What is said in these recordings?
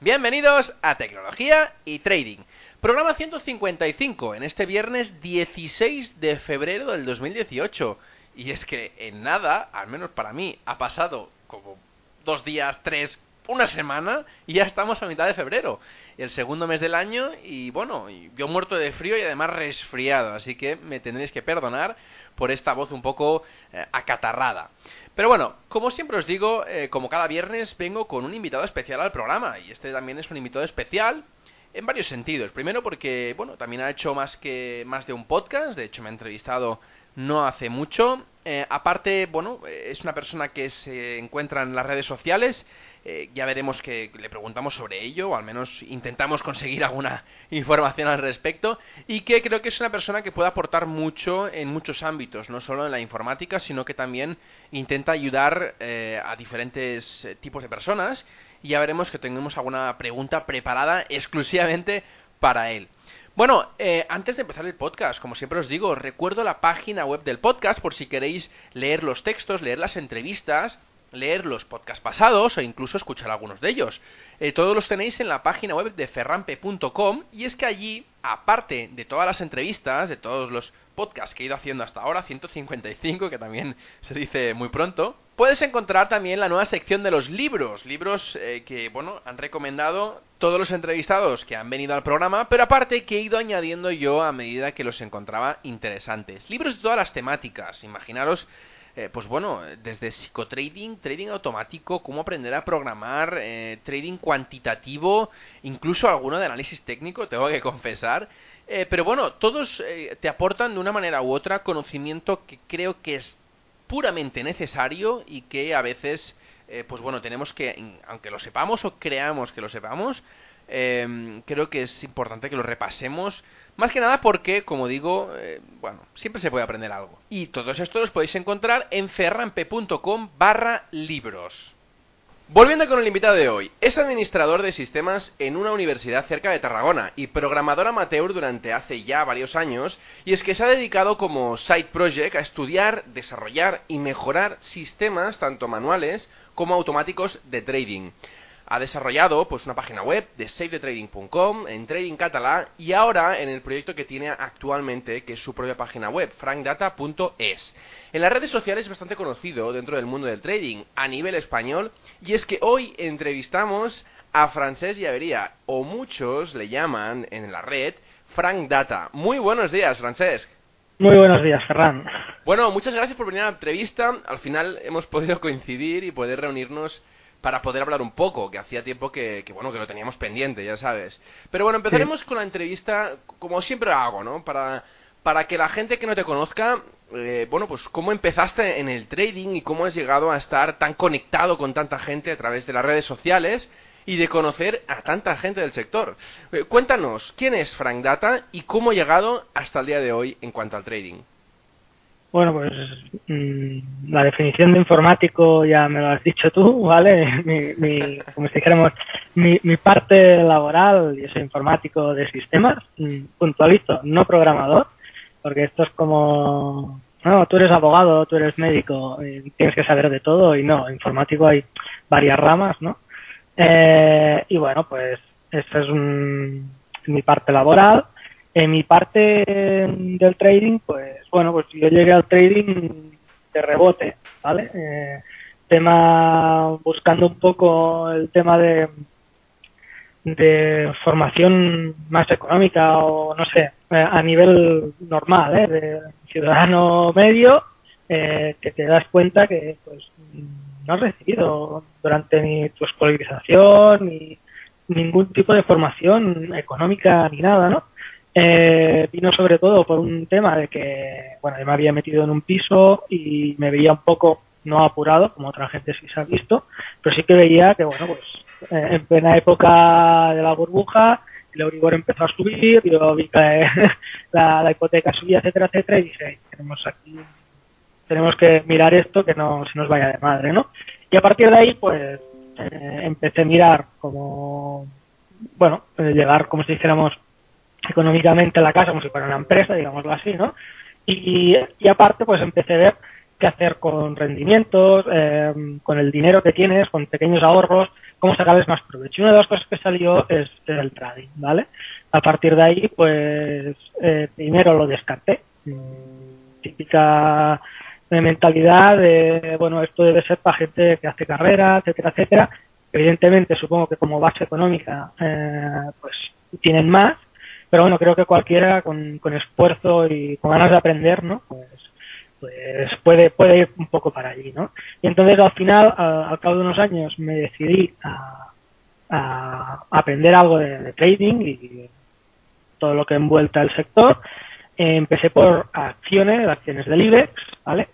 bienvenidos a Tecnología y Trading. Programa 155 en este viernes 16 de febrero del 2018. Y es que en nada, al menos para mí, ha pasado como dos días, tres, una semana y ya estamos a mitad de febrero. El segundo mes del año y bueno, yo muerto de frío y además resfriado. Así que me tendréis que perdonar por esta voz un poco eh, acatarrada. Pero bueno, como siempre os digo, eh, como cada viernes vengo con un invitado especial al programa y este también es un invitado especial en varios sentidos. Primero porque, bueno, también ha hecho más que más de un podcast, de hecho me ha entrevistado no hace mucho. Eh, aparte, bueno, es una persona que se encuentra en las redes sociales eh, ya veremos que le preguntamos sobre ello, o al menos intentamos conseguir alguna información al respecto, y que creo que es una persona que puede aportar mucho en muchos ámbitos, no solo en la informática, sino que también intenta ayudar eh, a diferentes eh, tipos de personas, y ya veremos que tenemos alguna pregunta preparada exclusivamente para él. Bueno, antes de empezar el podcast, como siempre os digo, recuerdo la página web del podcast por si queréis leer los textos, leer las entrevistas leer los podcasts pasados o incluso escuchar algunos de ellos. Eh, todos los tenéis en la página web de ferrampe.com y es que allí, aparte de todas las entrevistas, de todos los podcasts que he ido haciendo hasta ahora, 155, que también se dice muy pronto, puedes encontrar también la nueva sección de los libros, libros eh, que, bueno, han recomendado todos los entrevistados que han venido al programa, pero aparte que he ido añadiendo yo a medida que los encontraba interesantes. Libros de todas las temáticas, imaginaros eh, pues bueno, desde psicotrading, trading automático, cómo aprender a programar, eh, trading cuantitativo, incluso alguno de análisis técnico, tengo que confesar. Eh, pero bueno, todos te aportan de una manera u otra conocimiento que creo que es puramente necesario y que a veces, pues bueno, tenemos que, aunque lo sepamos o creamos que lo sepamos, creo que es importante que lo repasemos más que nada porque, como digo, eh, bueno, siempre se puede aprender algo. Y todos estos los podéis encontrar en ferrampe.com barra libros. Volviendo con el invitado de hoy, es administrador de sistemas en una universidad cerca de Tarragona y programador amateur durante hace ya varios años, y es que se ha dedicado como side project a estudiar, desarrollar y mejorar sistemas tanto manuales como automáticos de trading ha desarrollado pues una página web de savethetrading.com en trading catalá y ahora en el proyecto que tiene actualmente que es su propia página web frankdata.es. En las redes sociales es bastante conocido dentro del mundo del trading a nivel español y es que hoy entrevistamos a Francesc Llavería o muchos le llaman en la red Frank Data. Muy buenos días, Francesc. Muy buenos días, Ferran. Bueno, muchas gracias por venir a la entrevista. Al final hemos podido coincidir y poder reunirnos para poder hablar un poco, que hacía tiempo que, bueno, que lo teníamos pendiente, ya sabes. Pero bueno, empezaremos con la entrevista, como siempre hago, ¿no? Para, para que la gente que no te conozca, eh, bueno, pues cómo empezaste en el trading y cómo has llegado a estar tan conectado con tanta gente a través de las redes sociales y de conocer a tanta gente del sector. Eh, cuéntanos, ¿quién es Frank Data y cómo ha llegado hasta el día de hoy en cuanto al trading? Bueno, pues mm, la definición de informático ya me lo has dicho tú, ¿vale? Mi, como si dijéramos, mi, mi parte laboral, yo soy informático de sistemas, mm, puntualizo, no programador, porque esto es como, no, tú eres abogado, tú eres médico, tienes que saber de todo y no, informático hay varias ramas, ¿no? Eh, y bueno, pues esta es mi parte laboral en mi parte del trading, pues bueno, pues yo llegué al trading de rebote, ¿vale? Eh, tema buscando un poco el tema de de formación más económica o no sé, eh, a nivel normal, ¿eh? de ciudadano medio, eh, que te das cuenta que pues no has recibido durante ni tu escolarización ni ningún tipo de formación económica ni nada, ¿no? Eh, vino sobre todo por un tema de que, bueno, yo me había metido en un piso y me veía un poco no apurado, como otra gente sí se ha visto, pero sí que veía que, bueno, pues eh, en plena época de la burbuja, el Euribor empezó a subir, yo vi que la, la hipoteca subía, etcétera, etcétera, y dije, tenemos aquí, tenemos que mirar esto que no se nos vaya de madre, ¿no? Y a partir de ahí, pues, eh, empecé a mirar como, bueno, eh, llegar, como si dijéramos, económicamente la casa como si fuera una empresa, digámoslo así, ¿no? Y, y aparte, pues empecé a ver qué hacer con rendimientos, eh, con el dinero que tienes, con pequeños ahorros, cómo sacarles más provecho. Y una de las cosas que salió es el trading, ¿vale? A partir de ahí, pues, eh, primero lo descarté. Mm, típica mentalidad de, bueno, esto debe ser para gente que hace carrera, etcétera, etcétera. Evidentemente, supongo que como base económica, eh, pues tienen más, pero bueno, creo que cualquiera con, con esfuerzo y con ganas de aprender, ¿no? Pues, pues puede, puede ir un poco para allí, ¿no? Y entonces al final, a- al cabo de unos años, me decidí a, aprender algo de, trading y todo lo que envuelta el sector. Empecé por acciones, acciones del IBEX, ¿vale?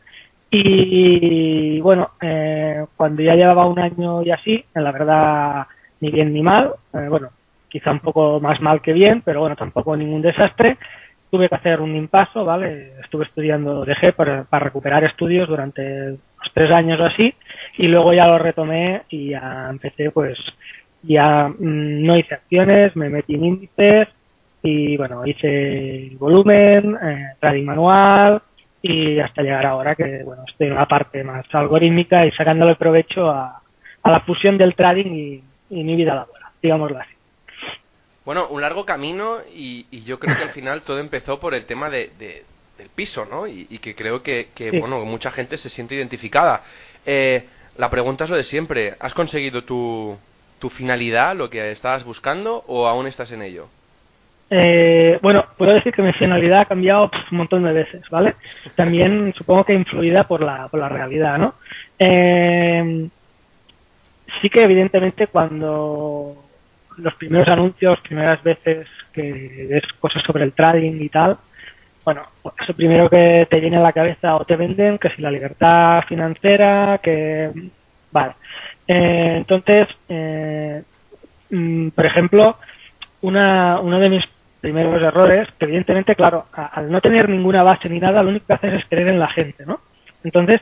Y bueno, eh, cuando ya llevaba un año y así, la verdad, ni bien ni mal, eh, bueno, quizá un poco más mal que bien, pero bueno, tampoco ningún desastre. Tuve que hacer un impaso, ¿vale? Estuve estudiando, dejé para, recuperar estudios durante unos tres años o así, y luego ya lo retomé y ya empecé, pues, ya mm, no hice acciones, me metí en índices y bueno, hice volumen, eh, trading manual y hasta llegar ahora que bueno, estoy en una parte más algorítmica y sacándole provecho a, a la fusión del trading y, y mi vida laboral, digámoslo así. Bueno, un largo camino y, y yo creo que al final todo empezó por el tema de, de- del piso, ¿no? Y, y que creo que, que, Sí. bueno, mucha gente se siente identificada. Eh, la pregunta es lo de siempre. ¿Has conseguido tu, tu finalidad, lo que estabas buscando, o aún estás en ello? Eh, bueno, puedo decir que mi finalidad ha cambiado pf, un montón de veces, ¿vale? También supongo que influida por la, por la realidad, ¿no? Eh, sí que evidentemente cuando los primeros anuncios, primeras veces que ves cosas sobre el trading y tal, bueno, eso primero que te viene a la cabeza o te venden, que si la libertad financiera, que... Vale. Eh, entonces, eh, mm, por ejemplo, una, uno de mis primeros errores, que evidentemente, claro, al no tener ninguna base ni nada, lo único que haces es creer en la gente, ¿no? Entonces,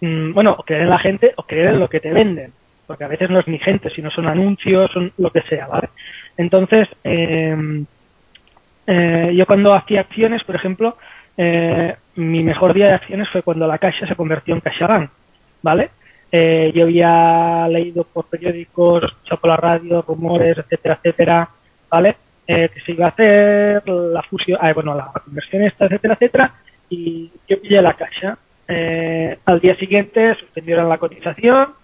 mm, bueno, o creer en la gente o creer en lo que te venden, porque a veces no es ni gente, sino son anuncios, son lo que sea, ¿vale? Entonces, eh, eh, yo cuando hacía acciones, por ejemplo, eh, mi mejor día de acciones fue cuando la Caixa se convirtió en CaixaBank, ¿vale? Eh, yo había leído por periódicos, escuchado por la radio, rumores, etcétera, etcétera, ¿vale? Eh, que se iba a hacer la fusión, ah, bueno, la conversión esta, etcétera, etcétera, y yo pillé la Caixa. Eh, al día siguiente suspendieron la cotización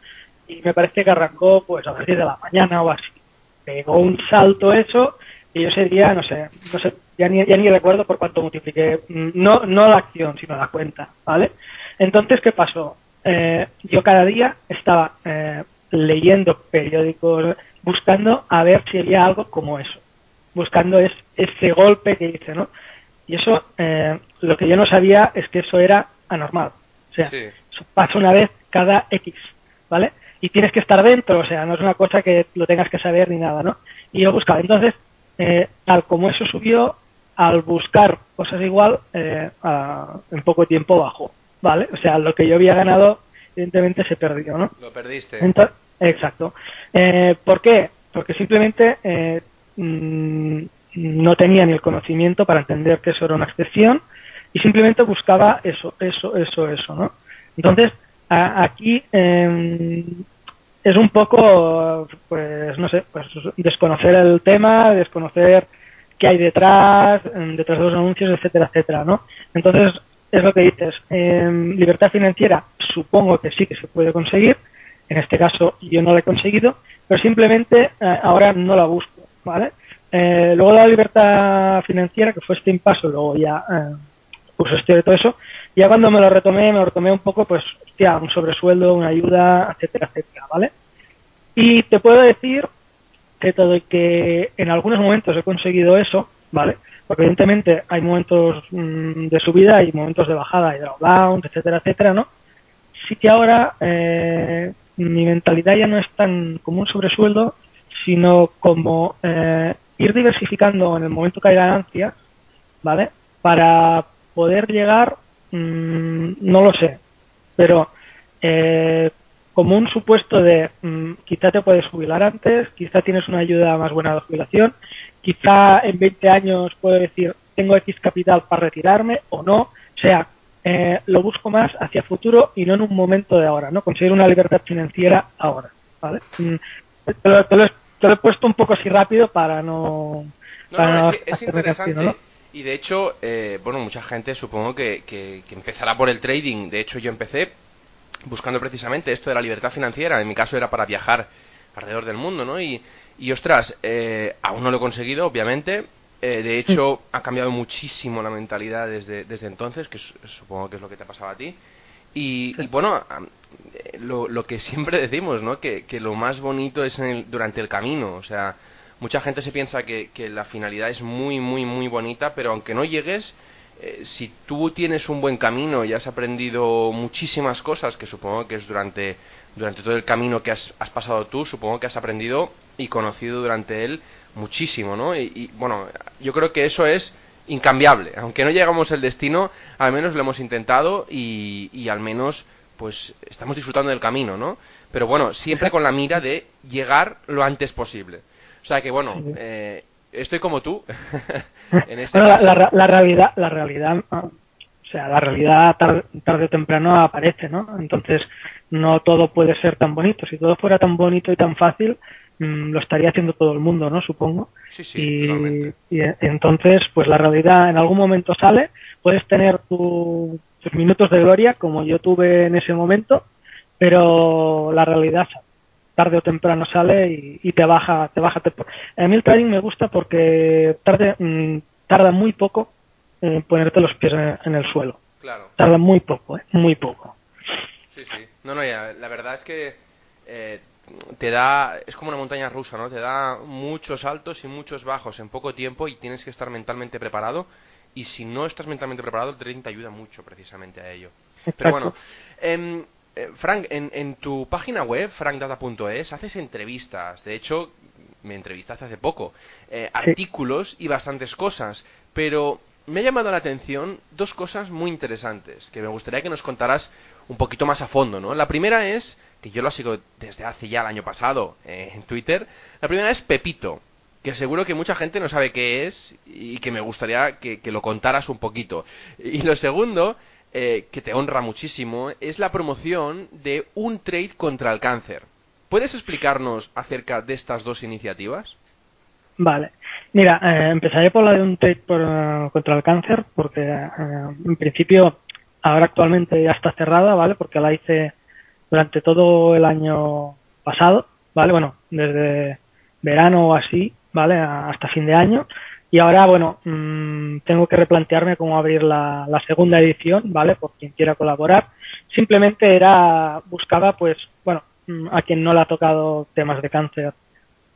y me parece que arrancó pues a las 10 de la mañana o así. Pegó un salto eso y yo ese día, no sé, no sé, ya ni, ya ni recuerdo por cuánto multipliqué, mm, no, no la acción, sino la cuenta, ¿vale? Entonces, ¿qué pasó? Eh, yo cada día estaba eh, leyendo periódicos, buscando a ver si había algo como eso, buscando es, ese golpe que hice, ¿no? Y eso, eh, lo que yo no sabía es que eso era anormal. O sea, Sí. eso pasa una vez cada X, ¿vale? Y tienes que estar dentro, o sea, no es una cosa que lo tengas que saber ni nada, ¿no? Y yo buscaba. Entonces, eh, tal como eso subió, al buscar cosas igual, eh, a- en poco tiempo bajó, ¿vale? O sea, lo que yo había ganado, evidentemente se perdió, ¿no? Lo perdiste. Exacto. Eh, ¿Por qué? Porque simplemente eh, mm, no tenía ni el conocimiento para entender que eso era una excepción y simplemente buscaba eso, eso, eso, eso, ¿no? Entonces, aquí eh, es un poco, pues, no sé, pues desconocer el tema, desconocer qué hay detrás, em, detrás de los anuncios, etcétera, etcétera, ¿no? Entonces, es lo que dices, em, libertad financiera supongo que sí que se puede conseguir, en este caso yo no la he conseguido, pero simplemente eh, ahora no la busco, ¿vale? Eh, luego la libertad financiera, que fue este impaso, luego ya eh, curso estudio y todo eso, ya cuando me lo retomé, me lo retomé un poco, pues, hostia, un sobresueldo, una ayuda, etcétera, etcétera, ¿vale? Y te puedo decir que todo que en algunos momentos he conseguido eso, ¿vale? Porque evidentemente hay momentos mm, de subida y momentos de bajada, y drawdowns, etcétera, etcétera, ¿no? Sí que ahora, eh, mi mentalidad ya no es tan como un sobresueldo, sino como eh, ir diversificando en el momento que hay ganancias, ¿vale? Para poder llegar, mm, no lo sé, pero eh, como un supuesto de mm, quizá te puedes jubilar antes, quizá tienes una ayuda más buena de jubilación, quizá en 20 años puedo decir tengo X capital para retirarme o no, o sea, eh, lo busco más hacia futuro y no en un momento de ahora, ¿no? Conseguir una libertad financiera ahora, ¿vale? Mm, te lo, he puesto un poco así rápido para no... no, es, interesante. Y de hecho, eh, bueno, mucha gente supongo que, que, que empezará por el trading. De hecho, yo empecé buscando precisamente esto de la libertad financiera. En mi caso era para viajar alrededor del mundo, ¿no? Y, y ostras, eh, aún no lo he conseguido, obviamente. Eh, de hecho, ha cambiado muchísimo la mentalidad desde, desde entonces, que supongo que es lo que te ha pasado a ti. Y, bueno, lo, lo, que siempre decimos, ¿no? Que, que lo más bonito es en el, durante el camino. O sea, mucha gente se piensa que, la finalidad es muy, muy, muy bonita, pero aunque no llegues, eh, si tú tienes un buen camino y has aprendido muchísimas cosas, que supongo que es durante, durante todo el camino que has, has pasado tú, supongo que has aprendido y conocido durante él muchísimo, ¿no? Y, bueno, yo creo que eso es incambiable. Aunque no llegamos al destino, al menos lo hemos intentado y, y al menos pues estamos disfrutando del camino, ¿no? Pero bueno, siempre con la mira de llegar lo antes posible. O sea que bueno, eh, estoy como tú. en este La, realidad, la realidad, o sea, la realidad tarde, o temprano aparece, ¿no? Entonces, no todo puede ser tan bonito. Si todo fuera tan bonito y tan fácil, mm, lo estaría haciendo todo el mundo, ¿no? Supongo. Sí, sí, y, entonces, pues la realidad en algún momento sale. Puedes tener tus minutos de gloria, como yo tuve en ese momento, pero la realidad sale tarde o temprano sale y, te baja, te baja. A mí el trading me gusta porque tarde, mm, tarda muy poco en ponerte los pies en, el suelo. Claro. Tarda muy poco, ¿eh? muy poco. Sí, sí. No, no, ya, la verdad es que eh, te da, es como una montaña rusa, ¿no? Te da muchos altos y muchos bajos en poco tiempo y tienes que estar mentalmente preparado. Y si no estás mentalmente preparado, el trading te ayuda mucho precisamente a ello. Pero bueno, eh, eh, Frank, en, tu página web, frankdata.es, haces entrevistas. De hecho, me entrevistaste hace poco. Eh, artículos y bastantes cosas. Pero me ha llamado la atención dos cosas muy interesantes que me gustaría que nos contaras un poquito más a fondo, ¿no? La primera es, que yo lo sigo desde hace ya el año pasado eh, en Twitter, la primera es Pepito, que seguro que mucha gente no sabe qué es y que me gustaría que, que lo contaras un poquito. Y lo segundo eh, que te honra muchísimo, es la promoción de un trade contra el cáncer. ¿Puedes explicarnos acerca de estas dos iniciativas? Vale. Mira, eh, empezaré por la de un trade eh, contra el cáncer, porque en principio ahora actualmente ya está cerrada, ¿vale? Porque la hice durante todo el año pasado, ¿vale? Bueno, desde verano o así, ¿vale? Hasta fin de año. Y ahora, bueno, mmm, tengo que replantearme cómo abrir la, la, segunda edición, ¿vale? Por quien quiera colaborar. Simplemente era, buscaba, pues, bueno, mm, a quien no le ha tocado temas de cáncer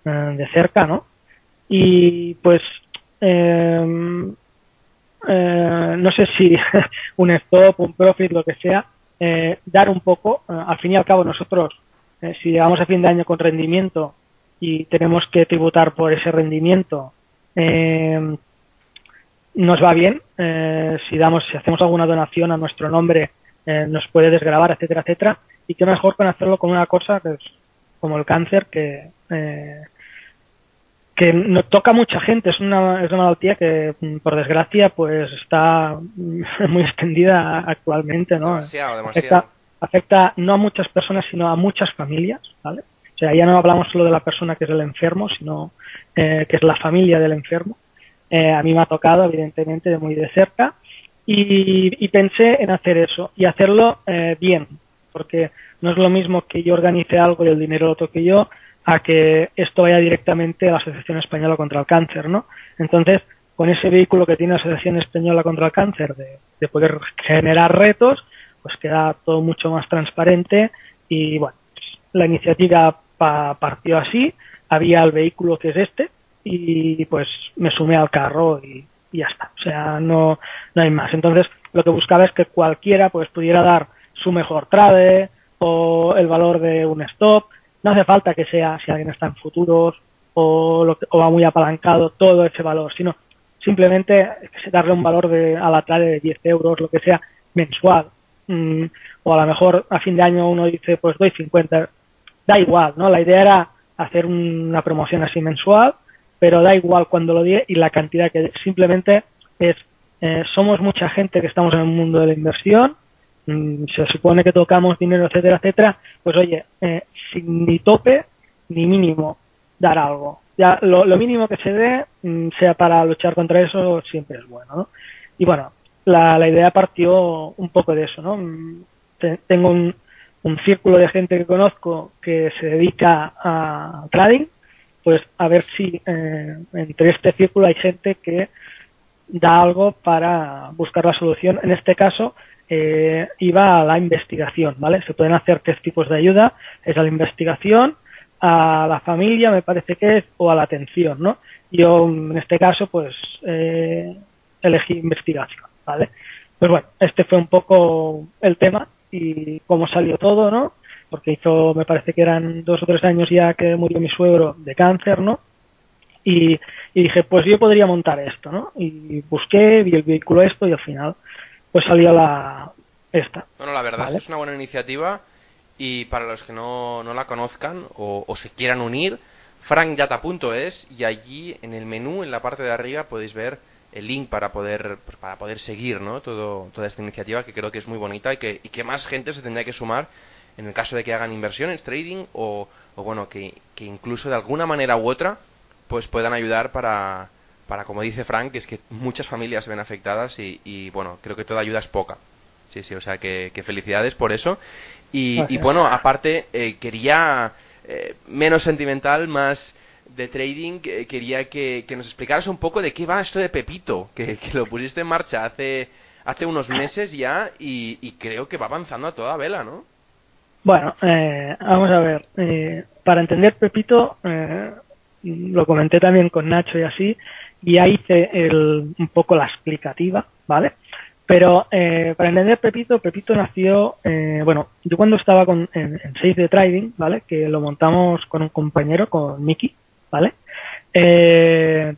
eh, de cerca, ¿no? Y pues, eh, eh, no sé si un stop, un profit, lo que sea, eh, dar un poco, eh, al fin y al cabo nosotros, si llegamos a fin de año con rendimiento y tenemos que tributar por ese rendimiento, eh, nos va bien. Eh, si damos, si hacemos alguna donación a nuestro nombre, eh, nos puede desgrabar, etcétera, etcétera. Y qué mejor con hacerlo con una cosa que es como el cáncer, que eh, que nos toca a mucha gente. Es una, es una que, por desgracia, pues está muy extendida actualmente, ¿no? Demasiado, demasiado. Afecta, afecta no a muchas personas, sino a muchas familias, ¿vale? O sea, ya no hablamos solo de la persona que es el enfermo, sino eh, que es la familia del enfermo. Eh, a mí me ha tocado, evidentemente, de muy de cerca. Y, y pensé en hacer eso y hacerlo eh, bien, porque no es lo mismo que yo organice algo y el dinero lo toque yo, a que esto vaya directamente a la Asociación Española contra el Cáncer, ¿no? Entonces, con ese vehículo que tiene la Asociación Española contra el Cáncer de, de poder generar retos, pues queda todo mucho más transparente y, bueno, la iniciativa partió así, había el vehículo que es este y pues me sumé al carro y, ya está. O sea, no, no hay más. Entonces, lo que buscaba es que cualquiera pues pudiera dar su mejor trade, o el valor de un stop. No hace falta que sea si alguien está en futuros o, lo o va muy apalancado todo ese valor, sino simplemente darle un valor de, a la trade de 10 euros, lo que sea, mensual. Mm, o a lo mejor a fin de año uno dice, pues doy 50. Da igual, ¿no? La idea era hacer una promoción así mensual, pero da igual cuando lo di y la cantidad que simplemente es, eh, somos mucha gente que estamos en el mundo de la inversión, mm, se supone que tocamos dinero, etcétera, etcétera, pues oye, eh, sin ni tope ni mínimo dar algo. Ya lo, mínimo que se dé, mm, sea para luchar contra eso, siempre es bueno, ¿no? Y bueno, la, la idea partió un poco de eso, ¿no? Mm, tengo un, un círculo de gente que conozco que se dedica a trading, pues a ver si eh, entre este círculo hay gente que da algo para buscar la solución. En este caso, eh, iba a la investigación, ¿vale? Se pueden hacer tres tipos de ayuda, es a la investigación, a la familia, me parece que es, o a la atención, ¿no? Yo, en este caso, pues, eh, elegí investigación, ¿vale? Pues bueno, este fue un poco el tema y cómo salió todo, ¿no? Porque hizo, me parece que eran dos o tres años ya que murió mi suegro de cáncer, ¿no? Y, dije, pues yo podría montar esto, ¿no? Y busqué, vi el vehículo esto y al final, pues salió la esta. Bueno, la verdad es que es una buena iniciativa y para los que no, no la conozcan o, o se quieran unir, frankdata.es y allí en el menú, en la parte de arriba, podéis ver el link para poder pues, para poder seguir ¿no? Todo, toda esta iniciativa que creo que es muy bonita y que, y que más gente se tendría que sumar en el caso de que hagan inversiones, trading o, o bueno, que, que, incluso de alguna manera u otra pues puedan ayudar para, para como dice Frank, que es que muchas familias se ven afectadas y, y bueno, creo que toda ayuda es poca. Sí, sí, o sea que, que felicidades por eso. Y, y bueno, aparte, eh, quería eh, menos sentimental, más de trading, quería que, nos explicaras un poco de qué va esto de Pepito, que, lo pusiste en marcha hace, hace unos meses ya y, creo que va avanzando a toda vela, ¿no? Bueno, eh, vamos a ver. Eh, para entender Pepito, eh, lo comenté también con Nacho y así, y ahí hice el, un poco la explicativa, ¿vale? Pero eh, para entender Pepito, Pepito nació, eh, bueno, yo cuando estaba con, en, en 6 de Trading, ¿vale? Que lo montamos con un compañero, con Mickey, ¿vale? Eh,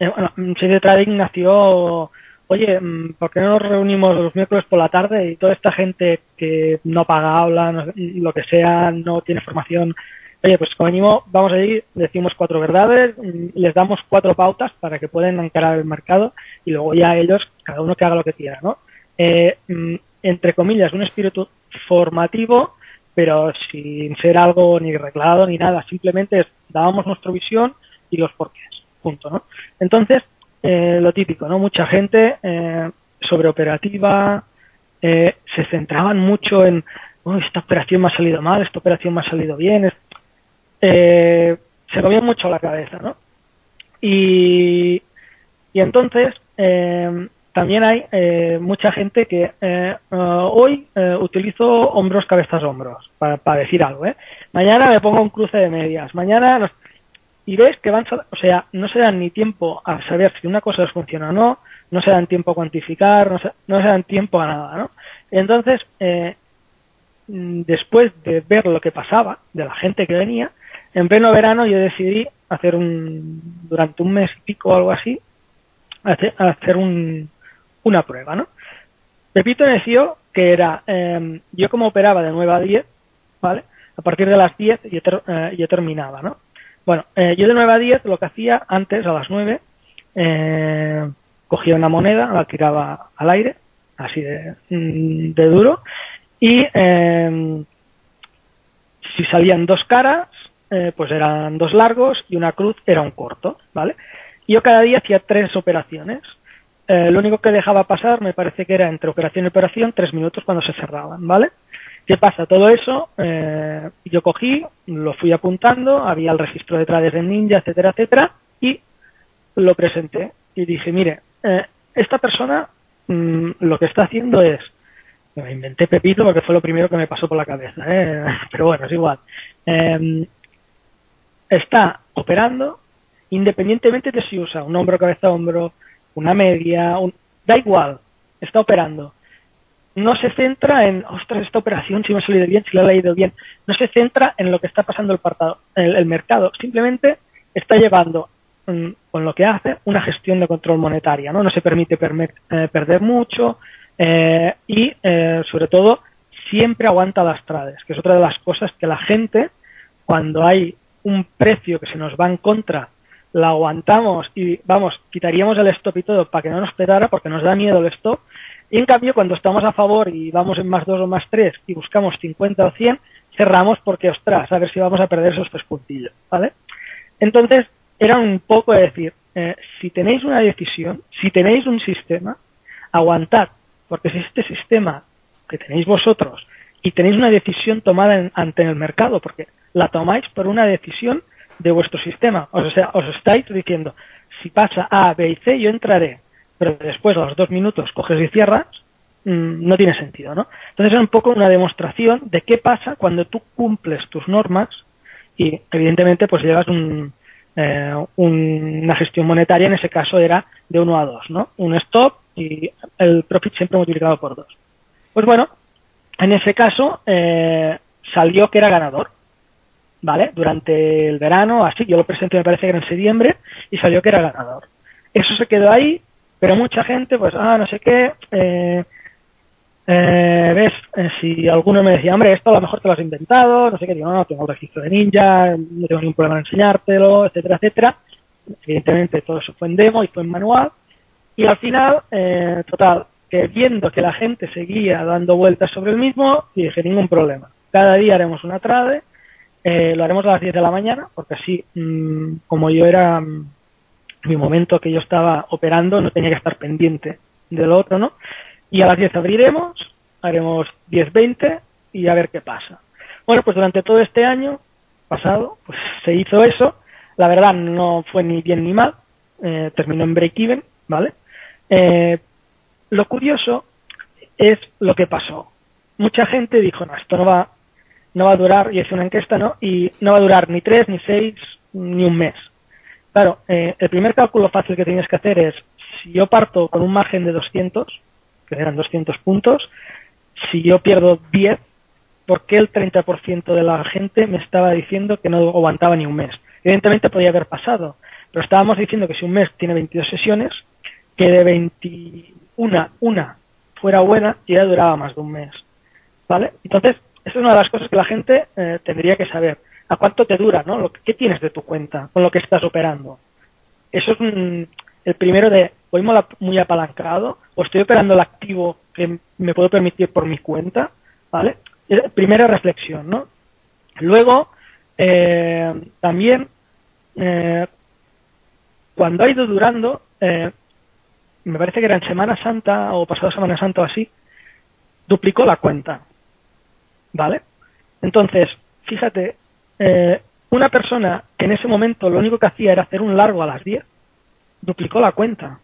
eh bueno, de Trading nació, oye, mm, ¿por qué no nos reunimos los miércoles por la tarde y toda esta gente que no paga, habla, lo que sea, no tiene formación, oye, pues como venimos, vamos allí, decimos cuatro verdades, mm, les damos cuatro pautas para que puedan encarar el mercado y luego ya ellos, cada uno que haga lo que quiera, ¿no? Eh, mm, entre comillas, un espíritu formativo pero sin ser algo ni reglado ni nada, simplemente dábamos nuestra visión y los porqués, punto, ¿no? Entonces, eh, lo típico, ¿no? Mucha gente eh, sobre operativa eh, se centraban mucho en, oh, esta operación me ha salido mal, esta operación me ha salido bien, eh, se movían mucho la cabeza, ¿no? Y, y entonces, eh, también hay eh, mucha gente que eh, uh, hoy eh, utilizo hombros, cabezas, hombros, para, para, decir algo, ¿eh? Mañana me pongo un cruce de medias, mañana... Los... Y ves que van, o sea, no se dan ni tiempo a saber si una cosa les funciona o no, no se dan tiempo a cuantificar, no se, no se dan tiempo a nada, ¿no? Entonces, eh, después de ver lo que pasaba, de la gente que venía, en pleno verano yo decidí hacer un, durante un mes y pico o algo así, hacer un, una prueba, ¿no? Pepito decía que era, eh, yo como operaba de 9 a 10, ¿vale? A partir de las 10 yo, ter, eh, yo terminaba, ¿no? Bueno, eh, yo de 9 a 10 lo que hacía antes, a las 9, eh, cogía una moneda, la tiraba al aire, así de, mm, de duro, y eh, si salían dos caras, pues eran dos largos y una cruz era un corto, ¿vale? Yo cada día hacía tres operaciones, eh, lo único que dejaba pasar me parece que era entre operación y operación tres minutos cuando se cerraban, ¿vale? ¿Qué pasa? Todo eso eh, yo cogí, lo fui apuntando, había el registro de trades en Ninja, etcétera, etcétera, y lo presenté y dije, mire, eh, esta persona mmm, lo que está haciendo es, me inventé Pepito porque fue lo primero que me pasó por la cabeza, ¿eh? pero bueno, es igual, eh, está operando independientemente de si usa un hombro, cabeza, hombro, una media, un... da igual, está operando. no se centra en, ostras, esta operación, si me ha salido bien, si la ha leído bien. No se centra en lo que está pasando el, el, mercado. Simplemente está llevando mm, con lo que hace una gestión de control monetaria. No, no se permite eh, perder mucho eh, y, eh, sobre todo, siempre aguanta las trades, que es otra de las cosas que la gente, cuando hay un precio que se nos va en contra, la aguantamos y, vamos, quitaríamos el stop y todo para que no nos petara porque nos da miedo el stop y en cambio, cuando estamos a favor y vamos en más 2 o más 3 y buscamos 50 o 100, cerramos porque, ostras, a ver si vamos a perder esos tres puntillos, ¿vale? Entonces, era un poco decir, eh, si tenéis una decisión, si tenéis un sistema, aguantad, porque si este sistema que tenéis vosotros y tenéis una decisión tomada ante el mercado, porque la tomáis por una decisión de vuestro sistema, o sea, os estáis diciendo, si pasa A, B y C, yo entraré, pero después a los dos minutos coges y cierras, mm, no tiene sentido, ¿no? Entonces es un poco una demostración de qué pasa cuando tú cumples tus normas y evidentemente pues llevas eh, una gestión monetaria, en ese caso era de 1 a 2, ¿no? Un stop y el profit siempre multiplicado por 2. Pues bueno, en ese caso eh, salió que era ganador, ¿vale? Durante el verano, así, yo lo presenté me parece que era en septiembre y salió que era ganador. Eso se quedó ahí pero mucha gente, pues, ah, no sé qué, eh, eh, ves, eh, si alguno me decía, hombre, esto a lo mejor te lo has inventado, no sé qué, digo, no, tengo el registro de ninja, no tengo ningún problema en enseñártelo, etcétera, etcétera. Evidentemente todo eso fue en demo y fue en manual. Y al final, eh, total, que viendo que la gente seguía dando vueltas sobre el mismo, dije, ningún problema. Cada día haremos una trade, eh, lo haremos a las 10 de la mañana, porque así, mmm, como yo era mm, mi momento que yo estaba operando no tenía que estar pendiente de lo otro, ¿no? Y a las 10 abriremos, haremos 10-20 y a ver qué pasa. Bueno, pues durante todo este año pasado, pues se hizo eso. La verdad no fue ni bien ni mal, eh, terminó en break-even, ¿vale? Eh, lo curioso es lo que pasó. Mucha gente dijo, no, esto no va, no va a durar, y es una encuesta, ¿no? Y no va a durar ni tres, ni seis, ni un mes. Claro, eh, el primer cálculo fácil que tienes que hacer es, si yo parto con un margen de 200, que eran 200 puntos, si yo pierdo 10, ¿por qué el 30% de la gente me estaba diciendo que no aguantaba ni un mes? Evidentemente podía haber pasado, pero estábamos diciendo que si un mes tiene 22 sesiones, que de 21 una fuera buena ya duraba más de un mes. ¿Vale? Entonces, es una de las cosas que la gente eh, tendría que saber a cuánto te dura, ¿no? Lo, ¿Qué tienes de tu cuenta con lo que estás operando? Eso es el primero de, voy muy apalancado o estoy operando el activo que me puedo permitir por mi cuenta, ¿vale? Primera reflexión, ¿no? Luego, eh, también, eh, cuando ha ido durando, eh, me parece que era en Semana Santa o pasado Semana Santa o así, duplicó la cuenta, ¿vale? Entonces, fíjate, eh, una persona que en ese momento lo único que hacía era hacer un largo a las 10, duplicó la cuenta.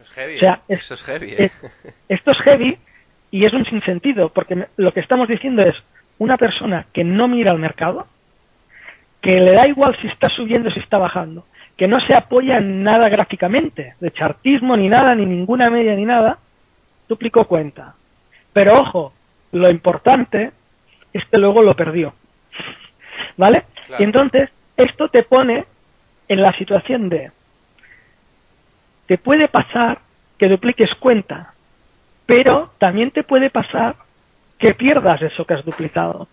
Es heavy, o sea, ¿eh? Eso es heavy. ¿eh? esto es heavy y es un sinsentido, porque lo que estamos diciendo es una persona que no mira al mercado, que le da igual si está subiendo o si está bajando, que no se apoya en nada gráficamente, de chartismo ni nada, ni ninguna media ni nada, duplicó cuenta. Pero ojo, lo importante es que luego lo perdió. ¿vale? Y entonces, esto te pone en la situación de, te puede pasar que dupliques cuenta, pero también te puede pasar que pierdas eso que has duplicado,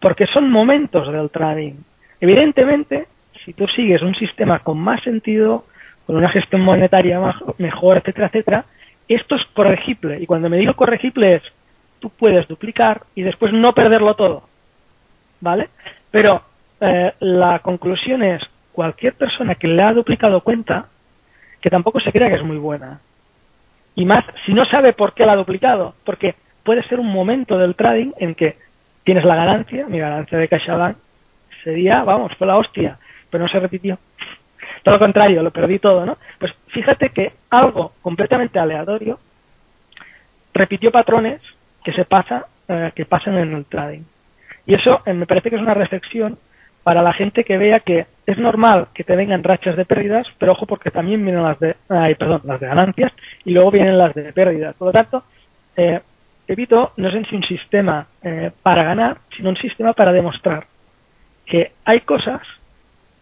porque son momentos del trading. Evidentemente, si tú sigues un sistema con más sentido, con una gestión monetaria mejor, etcétera, etcétera, esto es corregible. Y cuando me digo corregible es, tú puedes duplicar y después no perderlo todo. ¿Vale? Pero eh, la conclusión es, cualquier persona que le ha duplicado cuenta, que tampoco se crea que es muy buena. Y más, si no sabe por qué la ha duplicado, porque puede ser un momento del trading en que tienes la ganancia, mi ganancia de CaixaBank ese día, vamos, fue la hostia, pero no se repitió. Todo lo contrario, lo perdí todo, ¿no? Pues fíjate que algo completamente aleatorio repitió patrones que se pasa, eh, que pasan en el trading. Y eso eh, me parece que es una reflexión para la gente que vea que es normal que te vengan rachas de pérdidas, pero ojo porque también vienen las de, ay, perdón, las de ganancias y luego vienen las de pérdidas. Por lo tanto, eh, Pepito no es en un sistema eh, para ganar, sino un sistema para demostrar que hay cosas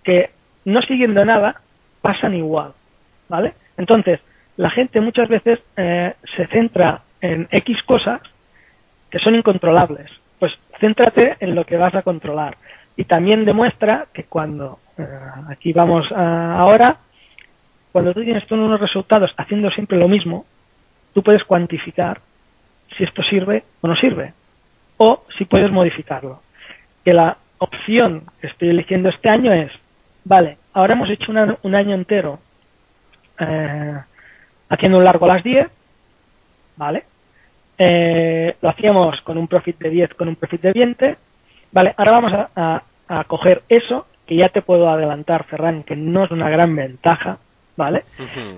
que no siguiendo nada pasan igual, ¿vale? Entonces, la gente muchas veces eh, se centra en X cosas que son incontrolables. Pues céntrate en lo que vas a controlar. Y también demuestra que cuando, eh, aquí vamos ahora, cuando tú tienes todos unos resultados haciendo siempre lo mismo, tú puedes cuantificar si esto sirve o no sirve. O si puedes modificarlo. Que la opción que estoy eligiendo este año es, vale, ahora hemos hecho un año entero eh, haciendo un largo a las 10, ¿vale? Eh, lo hacíamos con un profit de 10, con un profit de 20, ¿vale? Ahora vamos a, a, coger eso, que ya te puedo adelantar, Ferran, que no es una gran ventaja, ¿vale?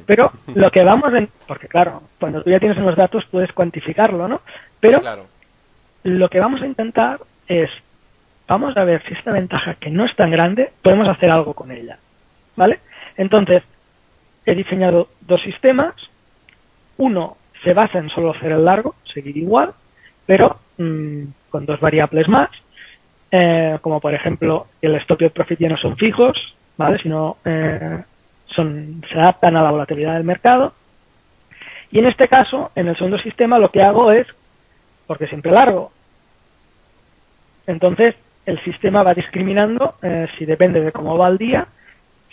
Pero lo que vamos en, porque claro, cuando tú ya tienes unos datos puedes cuantificarlo, ¿no? Pero lo que vamos a intentar es, vamos a ver si esta ventaja que no es tan grande, podemos hacer algo con ella, ¿vale? Entonces, he diseñado dos sistemas, uno se basa en solo hacer el largo, seguir igual, pero mm, con dos variables más, eh, como por ejemplo el stop y el profit ya no son fijos, ¿vale? sino eh, son, se adaptan a la volatilidad del mercado. Y en este caso, en el segundo sistema, lo que hago es, porque siempre largo, entonces el sistema va discriminando eh, si depende de cómo va el día,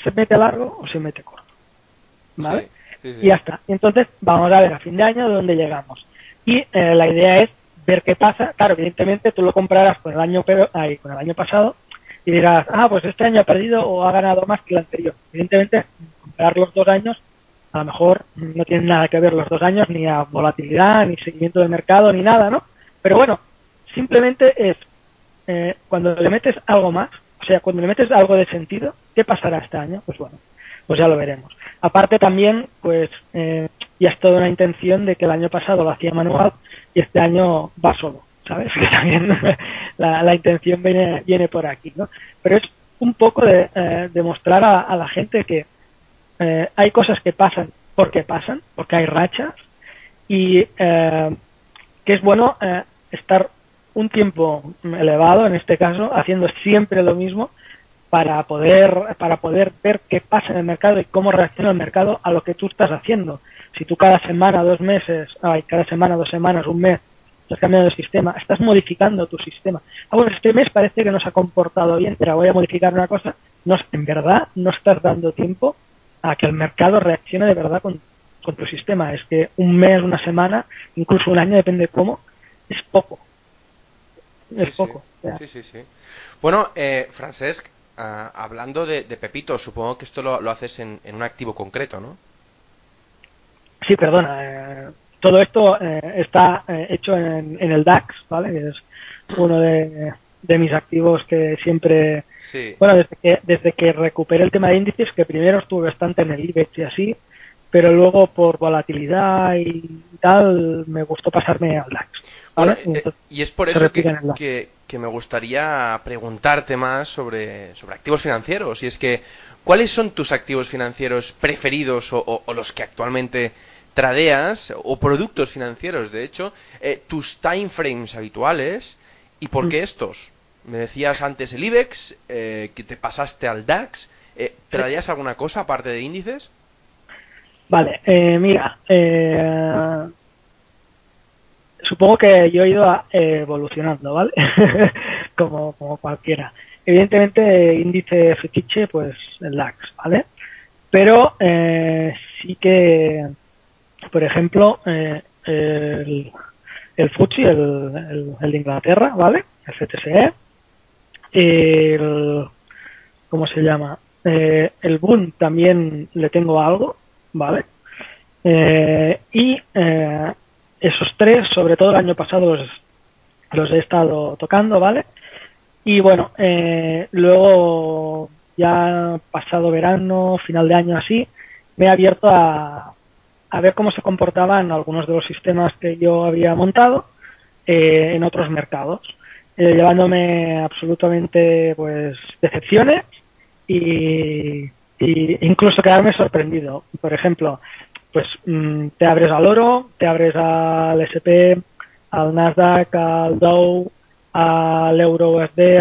se mete largo o se mete corto. ¿Vale? Y ya está. Entonces vamos a ver a fin de año de dónde llegamos. Y eh, la idea es ver qué pasa. Claro, evidentemente tú lo comprarás con el año pero, con el año pasado y dirás, ah, pues este año ha perdido o ha ganado más que el anterior. Evidentemente, comprar los dos años, a lo mejor no tiene nada que ver los dos años, ni a volatilidad, ni seguimiento de mercado, ni nada, ¿no? Pero bueno, simplemente es eh, cuando le metes algo más, o sea, cuando le metes algo de sentido, ¿qué pasará este año? Pues bueno, pues ya lo veremos. Aparte también, pues eh, ya es toda una intención de que el año pasado lo hacía manual y este año va solo. ¿sabes? Que también la, intención viene, viene por aquí, ¿no? Pero es un poco de eh, demostrar a, la gente que eh, hay cosas que pasan porque pasan, porque hay rachas y eh, que es bueno estar un tiempo elevado, en este caso, haciendo siempre lo mismo para poder para poder ver qué pasa en el mercado y cómo reacciona el mercado a lo que tú estás haciendo. Si tú cada semana, dos meses, ay, cada semana, dos semanas, un mes, estás cambiando de sistema, estás modificando tu sistema. Ah, bueno, este mes parece que no se ha comportado bien, pero voy a modificar una cosa. No, en verdad no estás dando tiempo a que el mercado reaccione de verdad con, tu sistema. Es que un mes, una semana, incluso un año, depende cómo, es poco. Es poco. Sí, sí, sí. Bueno, eh, Francesc, ah, hablando de, Pepito, supongo que esto lo, haces en, en, un activo concreto, ¿no? Sí, perdona. Eh, todo esto eh, está eh, hecho en, el DAX, ¿vale? Que es uno de, mis activos que siempre... Bueno, desde que, desde que recuperé el tema de índices, que primero estuve bastante en el IBEX y así, pero luego por volatilidad y tal, me gustó pasarme al DAX. Eh, y es por eso que, que, me gustaría preguntarte más sobre, sobre activos financieros. Y es que, ¿cuáles son tus activos financieros preferidos o los que actualmente tradeas o productos financieros, de hecho, eh, tus time frames habituales y por qué mm. estos. Me decías antes el IBEX, eh, que te pasaste al DAX. Eh, ¿Tradeas alguna cosa aparte de índices? Vale, eh, mira, supongo que yo he ido evolucionando, ¿vale? como, como cualquiera. Evidentemente, índice fetiche, pues el DAX, ¿vale? Pero sí que por ejemplo, eh, el, el FTSE, el, el, de Inglaterra, ¿vale? El FTSE, el, ¿cómo se llama? Eh, el Bund también le tengo algo, ¿vale? Eh, y eh, esos tres, sobre todo el año pasado, los, he estado tocando, ¿vale? Y bueno, eh, luego ya pasado verano, final de año así, me he abierto a, a ver cómo se comportaban algunos de los sistemas que yo había montado eh, en otros mercados, eh, llevándome absolutamente pues decepciones y, incluso quedarme sorprendido. Por ejemplo, pues mm, te abres al oro, te abres al SP, al Nasdaq, al Dow, al euro USD,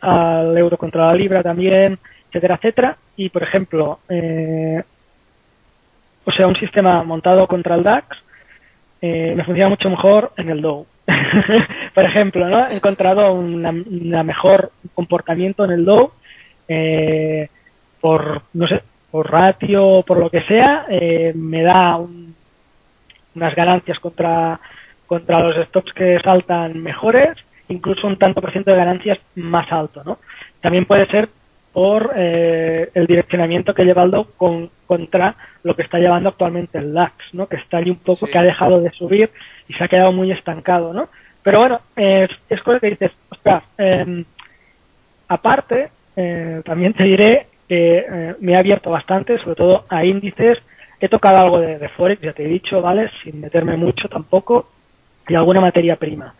al, euro contra la libra también, etcétera, etcétera. Y, por ejemplo, eh, o sea, un sistema montado contra el DAX eh, me funciona mucho mejor en el Dow. por ejemplo, ¿no? He encontrado una, mejor comportamiento en el Dow eh, por, no sé, por ratio, por lo que sea, eh, me da unas ganancias contra, contra los stocks que saltan mejores, incluso un tanto por ciento de ganancias más alto, ¿no? También puede ser por eh, el direccionamiento que lleva el Dow con, contra lo que está llevando actualmente el DAX, ¿no? Que está allí un poco, que ha dejado de subir y se ha quedado muy estancado, ¿no? Pero bueno, es, es cosa que dices, ostras, eh, aparte, eh, también te diré que eh, me ha abierto bastante, sobre todo a índices. He tocado algo de, Forex, ya te he dicho, ¿vale? Sin meterme mucho tampoco, y alguna materia prima.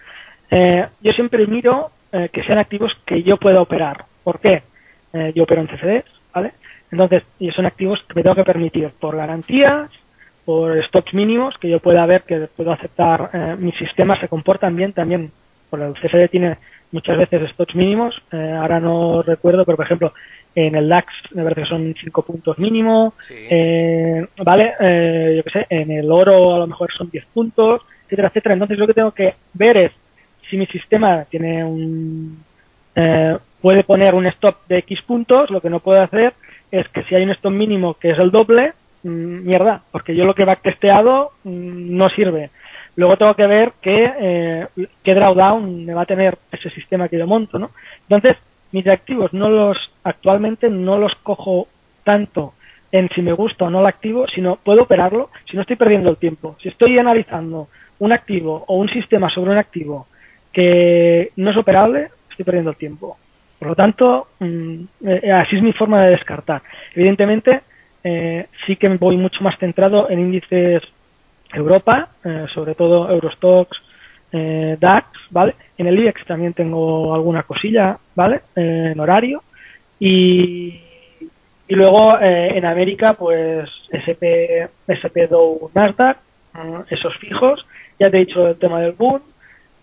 Eh, yo siempre miro eh, que sean activos que yo pueda operar. ¿Por qué? Eh, yo opero en CFDs, ¿vale? Entonces, y son activos que me tengo que permitir por garantías, por stocks mínimos, que yo pueda ver que puedo aceptar, eh, mis sistemas se comportan bien también, por el CFD tiene muchas veces stocks mínimos, eh, ahora no recuerdo, pero por ejemplo, en el DAX me parece que son 5 puntos mínimo, eh, ¿vale? Eh, yo qué sé, en el oro a lo mejor son 10 puntos, etcétera, etcétera. Entonces lo que tengo que ver es si mi sistema tiene un... Eh, puede poner un stop de X puntos, lo que no puede hacer es que si hay un stop mínimo que es el doble, mmm, mierda, porque yo lo que va testeado mmm, no sirve. Luego tengo que ver qué, eh, qué drawdown me va a tener ese sistema que yo monto, ¿no? Entonces, mis activos no los, actualmente no los cojo tanto en si me gusta o no el activo, sino puedo operarlo si no estoy perdiendo el tiempo. Si estoy analizando un activo o un sistema sobre un activo que no es operable, estoy perdiendo el tiempo. Por lo tanto, mmm, eh, así es mi forma de descartar. Evidentemente, eh, sí que voy mucho más centrado en índices Europa, eh, sobre todo Eurostox, eh, DAX, ¿vale? En el IEX también tengo alguna cosilla, ¿vale? Eh, en horario. Y, y luego eh, en América, pues SP, SP Dow Nasdaq, esos fijos. Ya te he dicho el tema del boom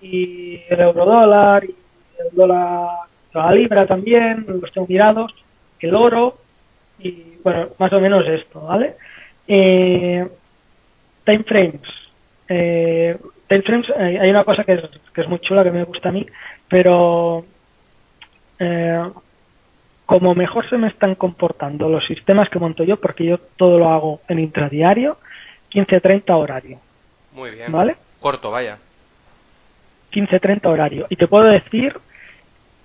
y el euro dólar y el dólar, la libra también, los tengo mirados, el oro y bueno, más o menos esto, ¿vale? Eh, time frames. Eh, time frames, eh, hay una cosa que es, que es muy chula, que me gusta a mí, pero eh, como mejor se me están comportando los sistemas que monto yo, porque yo todo lo hago en intradiario, 15-30 horario. Muy bien. ¿Vale? Corto, vaya. 15-30 horario. Y te puedo decir,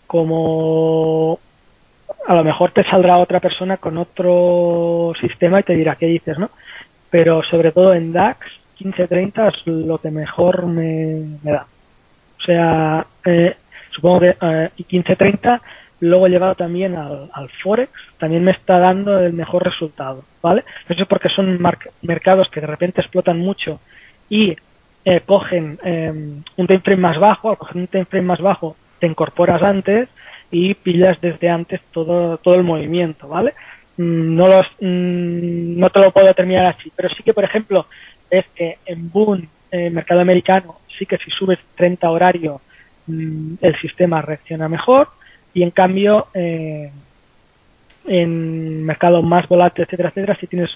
como a lo mejor te saldrá otra persona con otro sistema y te dirá qué dices, ¿no? Pero sobre todo en DAX, 15-30 es lo que mejor me, da. O sea, eh, supongo que eh, y 15-30 luego llevado también al, al, Forex, también me está dando el mejor resultado, ¿vale? Eso es porque son mercados que de repente explotan mucho y eh, cogen eh, un time frame más bajo, al coger un time frame más bajo te incorporas antes y pillas desde antes todo, todo el movimiento, ¿vale? Mm, no, los, mm, no te lo puedo terminar así, pero sí que, por ejemplo, es que en Boom, eh, mercado americano, sí que si subes 30 horario, mmm, el sistema reacciona mejor y en cambio eh, en mercado más volátil, etcétera, etcétera, si tienes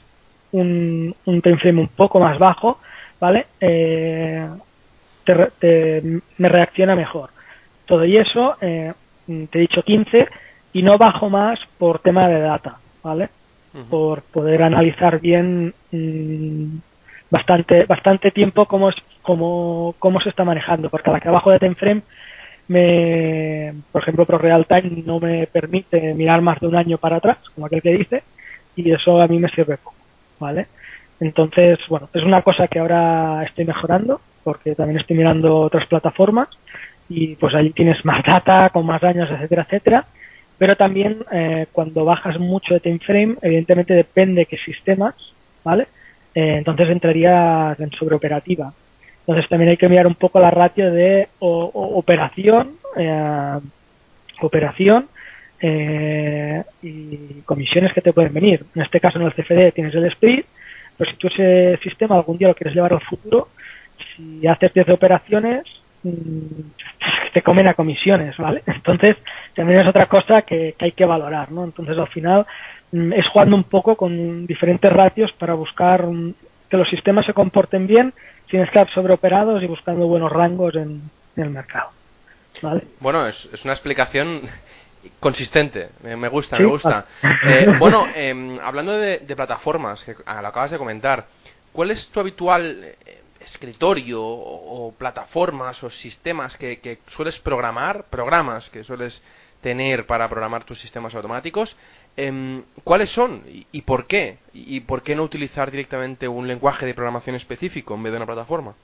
un, un time frame un poco más bajo, ¿vale? Eh, te, te, me reacciona mejor. Todo y eso, eh, te he dicho 15 y no bajo más por tema de data, ¿vale? Uh -huh. Por poder analizar bien mmm, bastante bastante tiempo cómo, es, cómo, cómo se está manejando, porque la que abajo de time frame me, por ejemplo, Pro Real Time no me permite mirar más de un año para atrás, como aquel que dice, y eso a mí me sirve poco, ¿vale? Entonces, bueno, es una cosa que ahora estoy mejorando, porque también estoy mirando otras plataformas, y pues allí tienes más data, con más años, etcétera, etcétera, pero también eh, cuando bajas mucho de time frame, evidentemente depende qué sistemas, ¿vale? Eh, entonces entraría en sobreoperativa. Entonces también hay que mirar un poco la ratio de o, operación, eh, operación eh, y comisiones que te pueden venir. En este caso en el CFD tienes el split, pero si tú ese sistema algún día lo quieres llevar al futuro, si haces 10 operaciones, mm, te comen a comisiones, ¿vale? Entonces, también es otra cosa que, hay que valorar, ¿no? Entonces, al final, es jugando un poco con diferentes ratios para buscar mm, que los sistemas se comporten bien sin estar sobreoperados y buscando buenos rangos en, el mercado. ¿vale? Bueno, es, una explicación consistente, me, gusta, me gusta. Eh, bueno, em, hablando de, plataformas, que lo acabas de comentar, ¿cuál es tu habitual eh, escritorio o, plataformas o sistemas que, sueles programar, programas que sueles tener para programar tus sistemas automáticos, em, ¿cuáles son y, por qué? ¿Y por qué no utilizar directamente un lenguaje de programación específico en vez de una plataforma?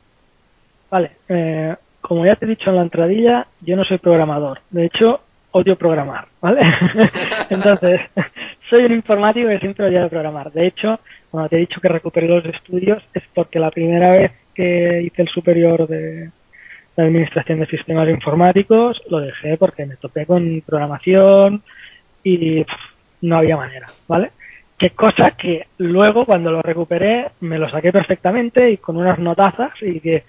Vale, eh, como ya te he dicho en la entradilla, yo no soy programador. De hecho, odio programar, ¿vale? Entonces, soy un informático que siempre odia programar. De hecho, cuando te he dicho que recuperé los estudios es porque la primera vez que hice el superior de, administración de sistemas informáticos lo dejé porque me topé con programación y no había manera, ¿vale? Qué cosa que luego cuando lo recuperé me lo saqué perfectamente y con unas notazas y que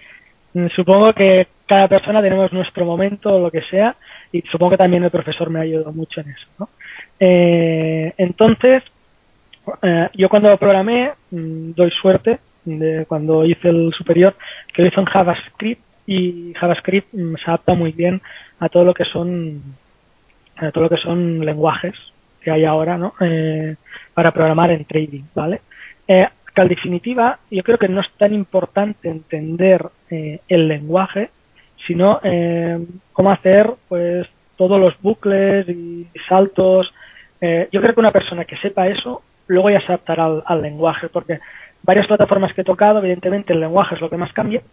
mm, supongo que cada persona tenemos nuestro momento o lo que sea y supongo que también el profesor me ayudado mucho en eso, ¿no? Eh, entonces, eh, yo cuando programé mm, doy suerte cuando hice el superior, que lo hizo en JavaScript y JavaScript mm, se adapta muy bien a todo lo que son a todo lo que son lenguajes que hay ahora, ¿no? Eh, para programar en trading, ¿vale? Eh, que al definitiva yo creo que no es tan importante entender eh, el lenguaje, sino cómo hacer pues todos los bucles y saltos. yo creo que una persona que sepa eso luego ya se adaptará al lenguaje, porque varias plataformas que he tocado, evidentemente el lenguaje es lo que más cambia,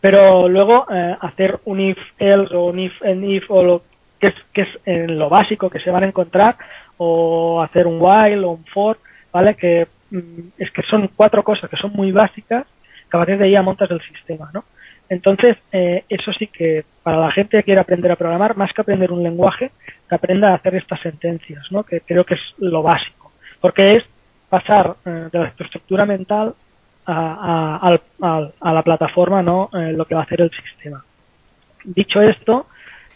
pero luego hacer un if else o un if and if o lo que es, que es en lo básico que se van a encontrar o hacer un while o un for, ¿vale? Que mm, es que son cuatro cosas que son muy básicas que a partir de ahí ya montas el sistema, ¿no? Entonces, eh, eso sí que para la gente que quiere aprender a programar, más que aprender un lenguaje, que aprenda a hacer estas sentencias, ¿no? Que creo que es lo básico. Porque es pasar eh, de la estructura mental a, la plataforma, no eh, lo que va a hacer el sistema. Dicho esto,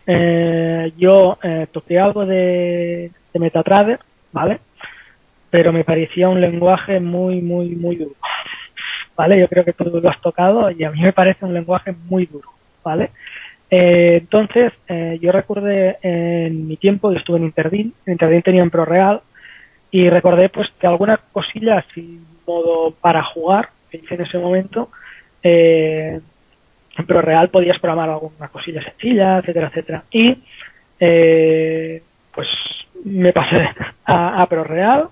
eh, yo toqué algo de, de, MetaTrader, ¿vale? Pero me parecía un lenguaje muy, muy, muy duro, ¿vale? Yo creo que tú lo has tocado y a mí me parece un lenguaje muy duro, ¿vale? entonces, yo recuerdo en mi tiempo, yo estuve en Interdin, en Interdin tenía un ProReal, y recordé pues que algunas cosillas así modo para jugar que hice en ese momento eh, en ProReal podías programar alguna cosilla sencilla etcétera etcétera y eh, pues me pasé a, a ProReal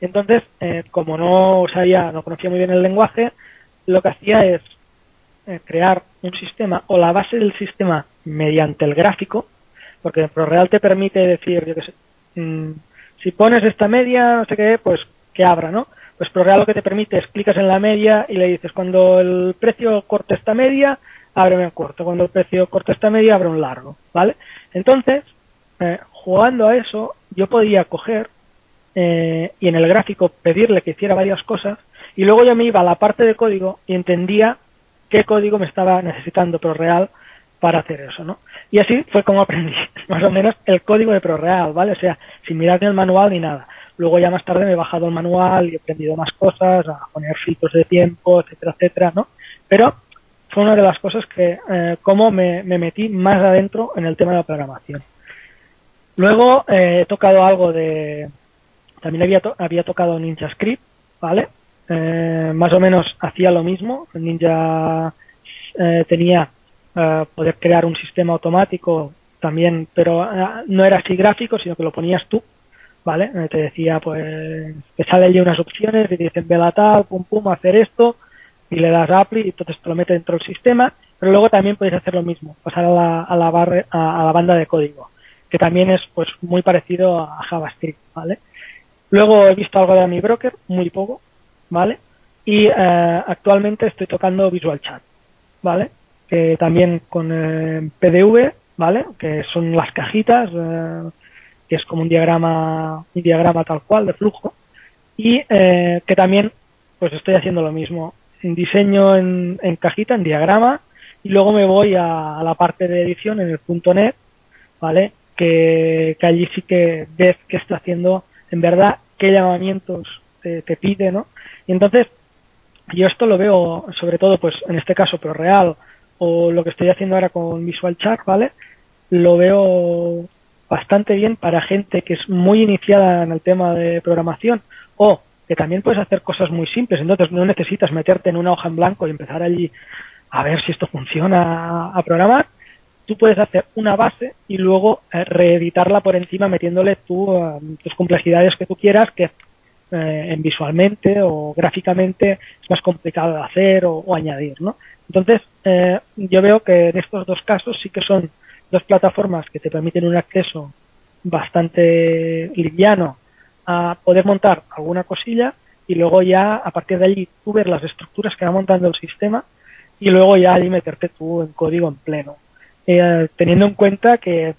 entonces eh, como no sabía no conocía muy bien el lenguaje lo que hacía es eh, crear un sistema o la base del sistema mediante el gráfico porque ProReal te permite decir yo qué sé mm, si pones esta media, no sé qué, pues que abra, ¿no? Pues ProReal lo que te permite es clicas en la media y le dices cuando el precio corte esta media, ábreme un corto. Cuando el precio corte esta media, abre un largo, ¿vale? Entonces, eh, jugando a eso, yo podía coger eh, y en el gráfico pedirle que hiciera varias cosas y luego yo me iba a la parte de código y entendía qué código me estaba necesitando ProReal para hacer eso, ¿no? Y así fue como aprendí más o menos el código de ProReal, ¿vale? O sea, sin mirar ni el manual ni nada. Luego ya más tarde me he bajado el manual y he aprendido más cosas, a poner filtros de tiempo, etcétera, etcétera, ¿no? Pero fue una de las cosas que, eh, como me, metí más adentro en el tema de la programación. Luego eh, he tocado algo de, también había, había tocado Ninja Script, ¿vale? Eh, más o menos hacía lo mismo. Ninja eh, tenía poder crear un sistema automático también, pero eh, no era así gráfico, sino que lo ponías tú, ¿vale? Eh, te decía, pues, te salen ya unas opciones te dicen, vela tal, pum, pum, hacer esto, y le das apply y entonces te lo mete dentro del sistema, pero luego también puedes hacer lo mismo, pasar a la, a la, barre, a, la banda de código, que también es, pues, muy parecido a JavaScript, ¿vale? Luego he visto algo de mi broker, muy poco, ¿vale? Y eh, actualmente estoy tocando Visual Chat, ¿vale? que también con eh, PDV, ¿vale? Que son las cajitas, eh, que es como un diagrama, un diagrama tal cual de flujo, y eh, que también pues estoy haciendo lo mismo. Diseño en, cajita, en diagrama, y luego me voy a, la parte de edición en el punto .net, ¿vale? Que, allí sí que ves qué está haciendo en verdad, qué llamamientos te, pide, ¿no? Y entonces, yo esto lo veo sobre todo, pues en este caso, pero real, o lo que estoy haciendo ahora con Visual Chart, ¿vale? Lo veo bastante bien para gente que es muy iniciada en el tema de programación o que también puedes hacer cosas muy simples, entonces no necesitas meterte en una hoja en blanco y empezar allí a ver si esto funciona a programar. Tú puedes hacer una base y luego eh, reeditarla por encima metiéndole tú, eh, tus complejidades que tú quieras, que eh, en visualmente o gráficamente es más complicado de hacer o, o añadir, ¿no? Entonces, yo veo que en estos dos casos sí que son dos plataformas que te permiten un acceso bastante liviano a poder montar alguna cosilla y luego ya a partir de allí tú ver las estructuras que va montando el sistema y luego ya allí meterte tú en código en pleno. Eh, teniendo en cuenta que,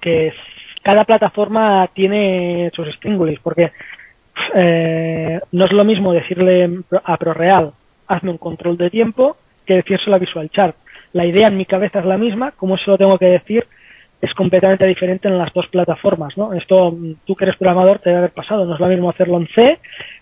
que cada plataforma tiene sus stingulates porque eh, no es lo mismo decirle a ProReal hazme un control de tiempo que decírselo a Visual Chart la idea en mi cabeza es la misma, como se lo tengo que decir es completamente diferente en las dos plataformas, ¿no? Esto, tú que eres programador, te debe haber pasado. No es lo mismo hacerlo en C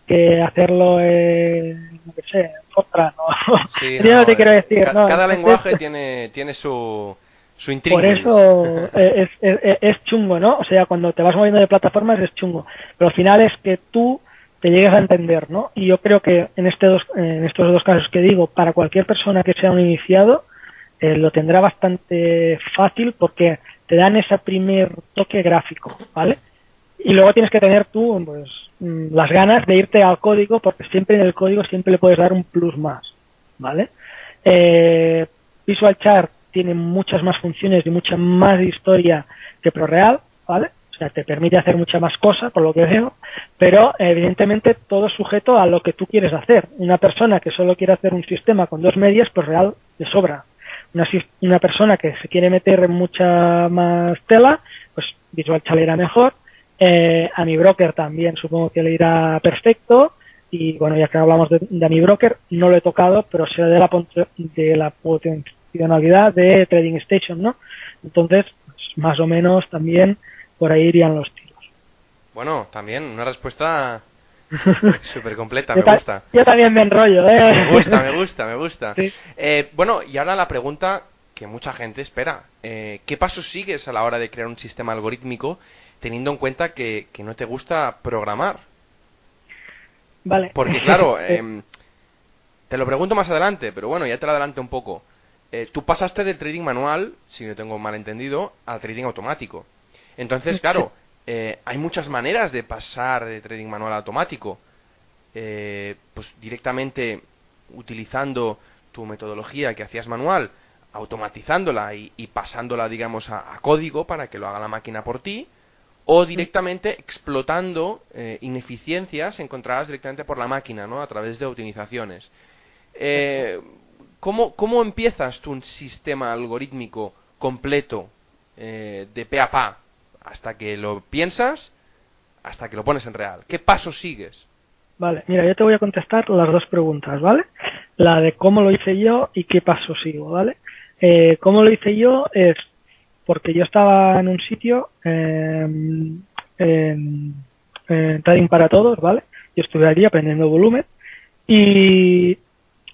que hacerlo en, no sé, en Fortran, ¿no? Sí, no, te quiero decir, Cada lenguaje tiene, tiene su, su Por eso es, es, es, chungo, ¿no? O sea, cuando te vas moviendo de plataformas es chungo. Pero al final es que tú te llegues a entender, ¿no? Y yo creo que en, este dos, en estos dos casos que digo, para cualquier persona que sea un iniciado, eh, lo tendrá bastante fácil porque te dan ese primer toque gráfico, ¿vale? Y luego tienes que tener tú pues, mm, las ganas de irte al código porque siempre en el código siempre le puedes dar un plus más, ¿vale? Eh, Visual Chart tiene muchas más funciones y mucha más historia que ProReal, ¿vale? O sea, te permite hacer mucha más cosas, por lo que veo, pero evidentemente todo sujeto a lo que tú quieres hacer. Una persona que solo quiere hacer un sistema con dos medias, pues real le sobra una, una persona que se quiere meter en mucha más tela, pues Visual Chal irá mejor. Eh, a mi broker también supongo que le irá perfecto. Y bueno, ya que hablamos de, de mi broker, no lo he tocado, pero será de la, de la potencialidad de Trading Station, ¿no? Entonces, pues, más o menos también por ahí irían los tiros. Bueno, también una respuesta Súper completa, me gusta. Yo también me enrollo, ¿eh? Me gusta, me gusta, me gusta. Eh, bueno, y ahora la pregunta que mucha gente espera. Eh, ¿Qué pasos sigues a la hora de crear un sistema algorítmico teniendo en cuenta que, no te gusta programar? Vale. Porque claro, em, te lo pregunto más adelante, pero bueno, ya te lo adelanto un poco. Eh, tú pasaste del trading manual, si no tengo mal entendido, al trading automático. Entonces, claro, eh, hay muchas maneras de pasar de trading manual a automático. Eh, pues directamente utilizando tu metodología que hacías manual, automatizándola y, pasándola, digamos, a, código para que lo haga la máquina por ti, o directamente explotando eh, ineficiencias encontradas directamente por la máquina, ¿no? A través de optimizaciones. ¿cómo, ¿Cómo empiezas tu sistema algorítmico completo de pe a pa hasta que lo piensas, hasta que lo pones en real. ¿Qué pasos sigues? Vale, mira, yo te voy a contestar las dos preguntas, ¿vale? La de cómo lo hice yo y qué paso sigo, ¿vale? Eh, cómo lo hice yo es porque yo estaba en un sitio en, Trading para Todos, ¿vale? Yo estuve allí aprendiendo volumen y,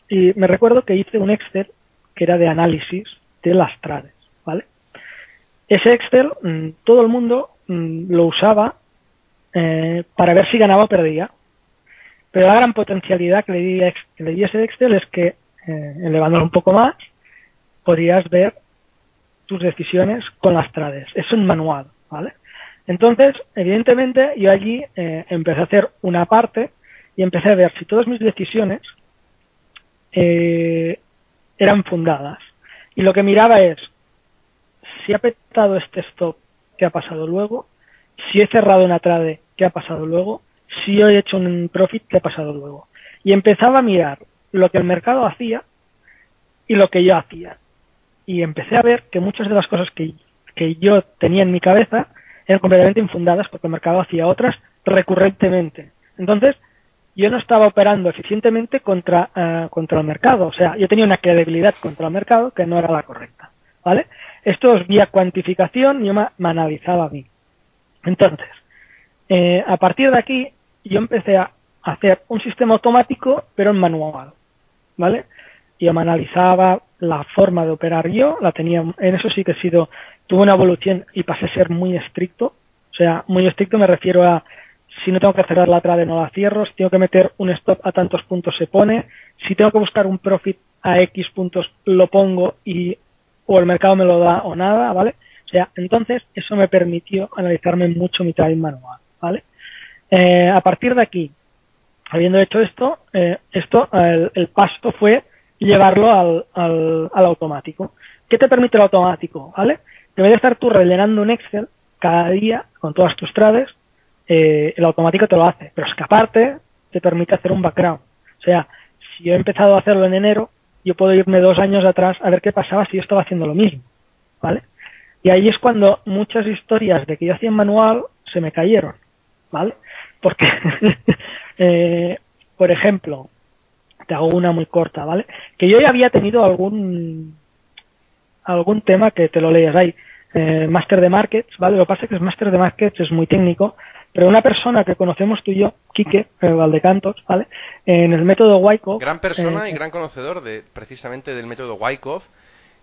y me recuerdo que hice un Excel que era de análisis de las trades, ¿vale? Ese Excel, mm, todo el mundo mm, lo usaba eh, para ver si ganaba o perdía. Pero la gran potencialidad que le di, le di ese Excel es que, eh, elevándolo un poco más, podías ver tus decisiones con las trades. Es un manual, ¿vale? Entonces, evidentemente, yo allí eh, empecé a hacer una parte y empecé a ver si todas mis decisiones eran fundadas. Y lo que miraba es si ha petado este stop, ¿qué ha pasado luego? Si he cerrado una trade, ¿qué ha pasado luego? Si he hecho un profit, ¿qué ha pasado luego? Y empezaba a mirar lo que el mercado hacía y lo que yo hacía. Y empecé a ver que muchas de las cosas que, que yo tenía en mi cabeza eran completamente infundadas porque el mercado hacía otras recurrentemente. Entonces, yo no estaba operando eficientemente contra, eh, contra el mercado. O sea, yo tenía una credibilidad contra el mercado que no era la correcta. ¿Vale? Esto es vía cuantificación, yo me, analizaba a mí. Entonces, eh, a partir de aquí, yo empecé a hacer un sistema automático, pero en manual. ¿Vale? Yo me analizaba la forma de operar yo, la tenía, en eso sí que he sido, tuve una evolución y pasé a ser muy estricto. O sea, muy estricto me refiero a si no tengo que cerrar la trade no la cierro, si tengo que meter un stop a tantos puntos se pone, si tengo que buscar un profit a X puntos lo pongo y o el mercado me lo da o nada, ¿vale? O sea, entonces eso me permitió analizarme mucho mi trading manual, ¿vale? Eh, a partir de aquí, habiendo hecho esto, eh, esto el, el, paso fue llevarlo al, al, al automático. ¿Qué te permite el automático? ¿Vale? En vez de estar tú rellenando un Excel cada día con todas tus trades, eh, el automático te lo hace. Pero escaparte te permite hacer un background. O sea, si yo he empezado a hacerlo en enero, yo puedo irme dos años atrás a ver qué pasaba si yo estaba haciendo lo mismo. ¿Vale? Y ahí es cuando muchas historias de que yo hacía en manual se me cayeron. ¿Vale? Porque, eh, por ejemplo, te hago una muy corta, ¿vale? Que yo ya había tenido algún algún tema que te lo lees ahí. Eh, Master de Markets, ¿vale? Lo que pasa es que el Master de Markets es muy técnico pero una persona que conocemos tú y yo, Quique eh, Valdecantos, ¿vale? En el método Wyckoff. Gran persona y gran conocedor de precisamente del método Wyckoff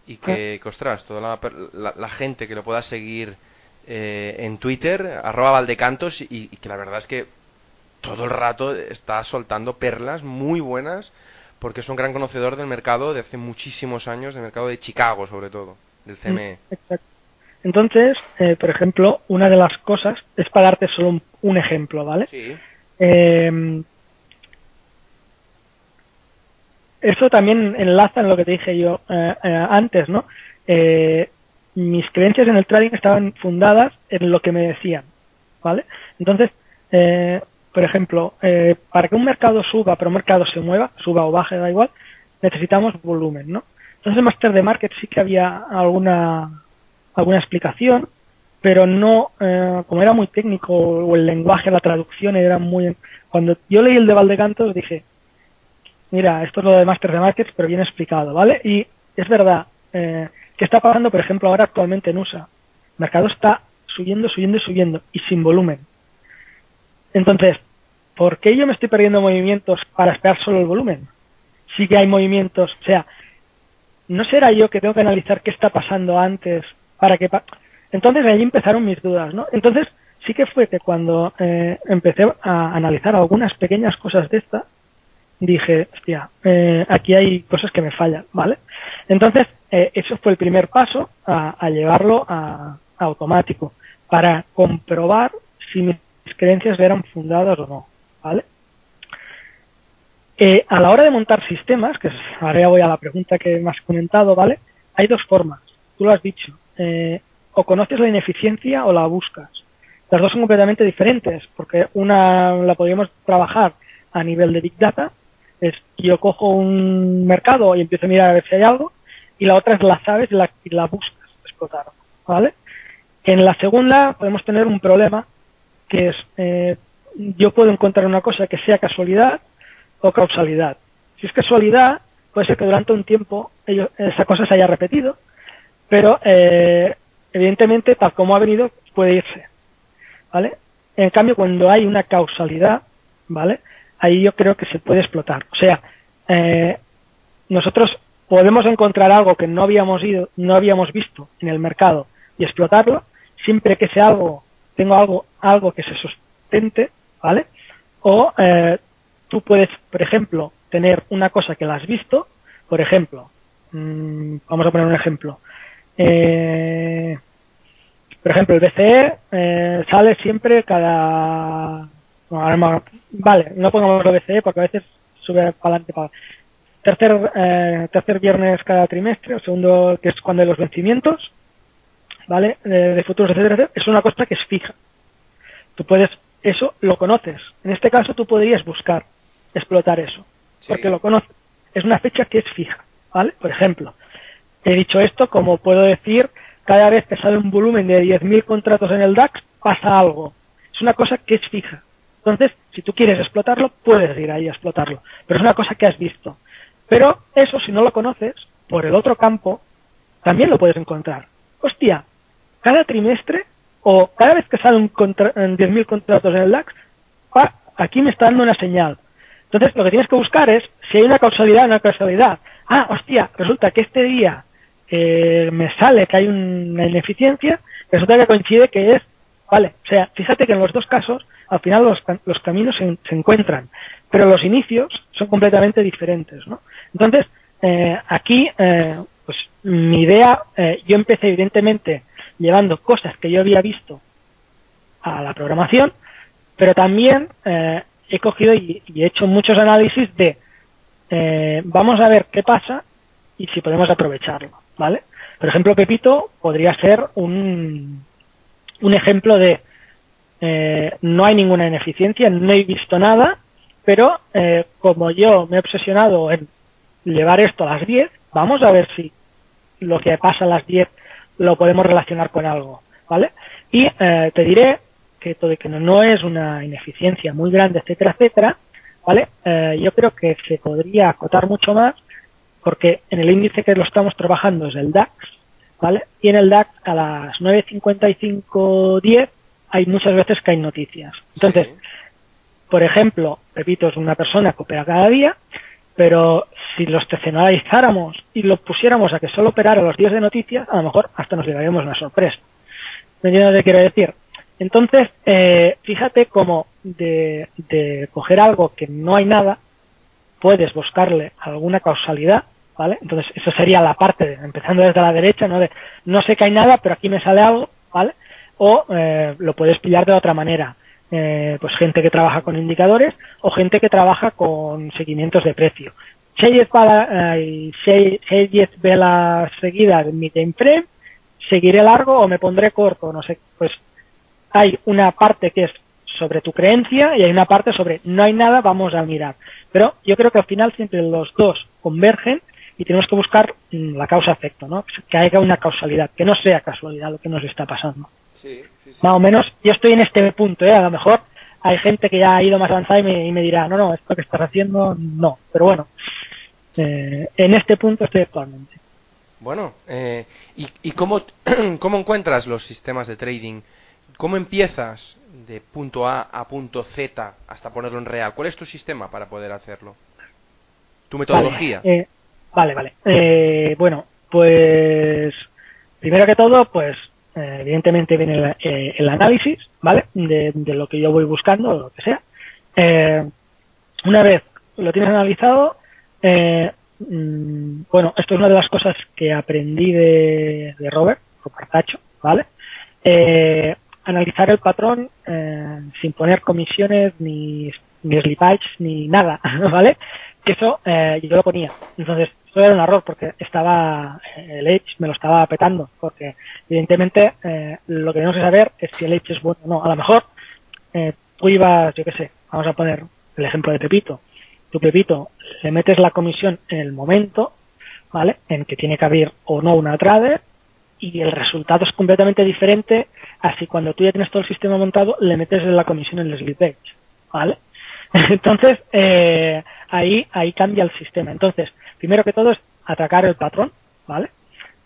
y que, ostras, toda la, gente que lo pueda seguir eh, en Twitter, arroba Valdecantos, y, que la verdad es que todo el rato está soltando perlas muy buenas porque es un gran conocedor del mercado de hace muchísimos años, del mercado de Chicago sobre todo, del CME. Exacto. Entonces, eh, por ejemplo, una de las cosas es para darte solo un, ejemplo, ¿vale? Sí. Eh, eso también enlaza en lo que te dije yo eh, antes, ¿no? mis creencias en el trading estaban fundadas en lo que me decían, ¿vale? Entonces, por ejemplo, para que un mercado suba, pero un mercado se mueva, suba o baje, da igual, necesitamos volumen, ¿no? Entonces, en Master de Market sí que había alguna alguna explicación, pero no, eh, como era muy técnico, o el lenguaje, la traducción era muy... Cuando yo leí el de Valdecantos dije, mira, esto es lo de Master de Markets, pero bien explicado, ¿vale? Y es verdad, eh, ¿qué está pasando, por ejemplo, ahora actualmente en USA? El mercado está subiendo, subiendo y subiendo, y sin volumen. Entonces, ¿por qué yo me estoy perdiendo movimientos para esperar solo el volumen? Sí que hay movimientos, o sea, ¿no será yo que tengo que analizar qué está pasando antes para que entonces ahí empezaron mis dudas no entonces sí que fue que cuando eh, empecé a analizar algunas pequeñas cosas de esta dije hostia eh, aquí hay cosas que me fallan vale entonces eh, eso fue el primer paso a, llevarlo a, automático para comprobar si mis creencias eran fundadas o no vale a la hora de montar sistemas, que ahora ya voy a la pregunta que me has comentado, ¿vale? Hay dos formas, tú lo has dicho. Eh, o conoces la ineficiencia o la buscas. Las dos son completamente diferentes, porque una la podríamos trabajar a nivel de Big Data, es yo cojo un mercado y empiezo a mirar a ver si hay algo, y la otra es la sabes y la, la buscas explotar, ¿vale? En la segunda podemos tener un problema, que es, eh, yo puedo encontrar una cosa que sea casualidad o causalidad. Si es casualidad, puede ser que durante un tiempo esa cosa se haya repetido, pero eh, evidentemente tal como ha venido puede irse, ¿vale? En cambio, cuando hay una causalidad, ¿vale? Ahí yo creo que se puede explotar. O sea, eh, nosotros podemos encontrar algo que no habíamos ido, no habíamos visto en el mercado y explotarlo, siempre que sea algo, tengo algo, algo que se sustente, ¿vale? O eh, tú puedes, por ejemplo, tener una cosa que la has visto, por ejemplo, mmm, vamos a poner un ejemplo, eh, por ejemplo, el BCE eh, sale siempre cada... vale, no pongamos el BCE porque a veces sube para adelante. Para... Tercer, eh, tercer viernes cada trimestre, o segundo, que es cuando hay los vencimientos, ¿vale? De, futuros, etcétera, es una cosa que es fija. Tú puedes, eso lo conoces. En este caso tú podrías buscar explotar eso, porque lo conoces. Es una fecha que es fija, ¿vale? Por ejemplo, He dicho esto, como puedo decir, cada vez que sale un volumen de 10.000 contratos en el DAX, pasa algo. Es una cosa que es fija. Entonces, si tú quieres explotarlo, puedes ir ahí a explotarlo. Pero es una cosa que has visto. Pero eso, si no lo conoces, por el otro campo, también lo puedes encontrar. Hostia, cada trimestre o cada vez que sale un 10.000 contratos en el DAX, aquí me está dando una señal. Entonces, lo que tienes que buscar es si hay una causalidad o una causalidad. Ah, hostia, resulta que este día eh, me sale que hay una ineficiencia, resulta que coincide que es, vale, o sea, fíjate que en los dos casos, al final los, los caminos se, encuentran, pero los inicios son completamente diferentes, ¿no? Entonces, eh, aquí, eh, pues mi idea, yo empecé evidentemente llevando cosas que yo había visto a la programación, pero también he cogido y, he hecho muchos análisis de eh, vamos a ver qué pasa y si podemos aprovecharlo, ¿vale? Por ejemplo, Pepito podría ser un, un ejemplo de eh, no hay ninguna ineficiencia, no he visto nada, pero eh, como yo me he obsesionado en llevar esto a las 10, vamos a ver si lo que pasa a las 10 lo podemos relacionar con algo, ¿vale? Y te diré que todo que no, es una ineficiencia muy grande, etcétera, etcétera, ¿vale? Eh, yo creo que se podría acotar mucho más porque en el índice que lo estamos trabajando es el DAX, ¿vale? Y en el DAX a las 9.55.10 hay muchas veces que hay noticias. Entonces, por ejemplo, Pepito es una persona que opera cada día, pero si lo excepcionalizáramos y lo pusiéramos a que solo operara los días de noticias, a lo mejor hasta nos llevaríamos una sorpresa. ¿Me entiendes lo que quiero decir? Entonces, eh, fíjate cómo de, de coger algo que no hay nada, puedes buscarle alguna causalidad, ¿vale? Entonces, eso sería la parte, empezando desde la derecha, ¿no? De no sé que hay nada, pero aquí me sale algo, ¿vale? O eh, lo puedes pillar de otra manera. Eh, pues gente que trabaja con indicadores o gente que trabaja con seguimientos de precio. Si hay 10 velas seguidas en mi time frame, seguiré largo o me pondré corto, no sé, pues hay una parte que es sobre tu creencia y hay una parte sobre no hay nada, vamos a mirar. Pero yo creo que al final siempre los dos convergen y tenemos que buscar mm, la causa-efecto, ¿no? Que haya una causalidad, que no sea casualidad lo que nos está pasando. Sí, Más o menos, yo estoy en este punto, ¿eh? A lo mejor hay gente que ya ha ido más avanzada y me, y me dirá, no, no, esto que estás haciendo, no. Pero bueno, eh, en este punto estoy actualmente. Bueno, eh, ¿y, y cómo, cómo encuentras los sistemas de trading ¿Cómo empiezas de punto A a punto Z hasta ponerlo en real? ¿Cuál es tu sistema para poder hacerlo? ¿Tu metodología? Vale, eh, vale. Eh, bueno, pues primero que todo, pues eh, evidentemente viene el, análisis, ¿vale? De, lo que yo voy buscando o lo que sea. una vez lo tienes analizado, mm, bueno, esto es una de las cosas que aprendí de, de Robert, Robertacho, ¿vale? analizar el patrón eh, sin poner comisiones ni, ni slippage ni nada, ¿vale? Que eso eh, yo lo ponía. Entonces, eso era un error porque estaba, eh, el Edge me lo estaba petando, porque evidentemente eh, lo que tenemos que saber es si el Edge es bueno o no. A lo mejor eh, tú ibas, yo qué sé, vamos a poner el ejemplo de Pepito. Tu Pepito le metes la comisión en el momento, ¿vale? En que tiene que haber o no una trader y el resultado es completamente diferente así cuando tú ya tienes todo el sistema montado le metes la comisión en el slip ¿vale? Entonces, eh, ahí, ahí cambia el sistema. Entonces, primero que todo es atacar el patrón, ¿vale?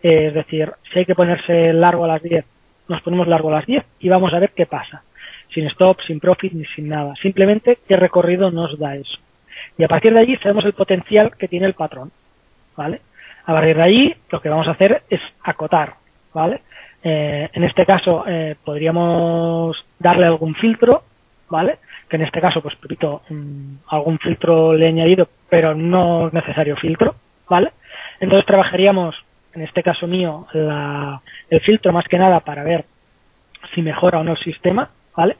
Eh, es decir, si hay que ponerse largo a las 10, nos ponemos largo a las 10 y vamos a ver qué pasa. Sin stop, sin profit ni sin nada. Simplemente qué recorrido nos da eso. Y a partir de allí sabemos el potencial que tiene el patrón, ¿vale? A partir de allí, lo que vamos a hacer es acotar, ¿vale? Eh, en este caso eh, podríamos darle algún filtro, ¿vale? Que en este caso, pues repito, mm, algún filtro le he añadido, pero no es necesario filtro, ¿vale? Entonces trabajaríamos, en este caso mío, el filtro más que nada para ver si mejora o no el sistema, ¿vale?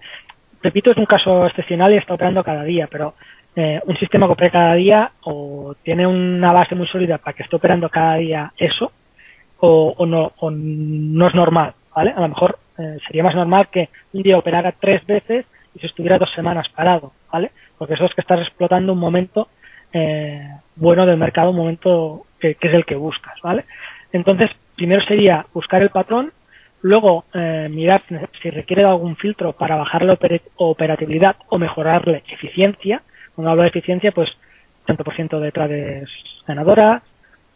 Repito, es un caso excepcional y está operando cada día, pero eh, un sistema que opera cada día o tiene una base muy sólida para que esté operando cada día eso, o, no, no es normal, ¿vale? A lo mejor eh, sería más normal que un día operara tres veces y se estuviera dos semanas parado, ¿vale? Porque eso es que estás explotando un momento eh, bueno del mercado, un momento que, es el que buscas, ¿vale? Entonces, primero sería buscar el patrón, luego eh, mirar si requiere algún filtro para bajar la operatividad o mejorarle eficiencia. Cuando hablo de eficiencia, pues tanto por ciento de trades ganadoras,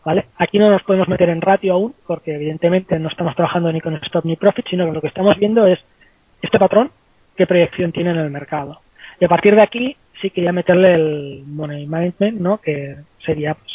¿vale? Aquí no nos podemos meter en ratio aún, porque evidentemente no estamos trabajando ni con stop ni profit, sino que lo que estamos viendo es este patrón, qué proyección tiene en el mercado. Y a partir de aquí sí quería meterle el money management, ¿no? Que sería pues,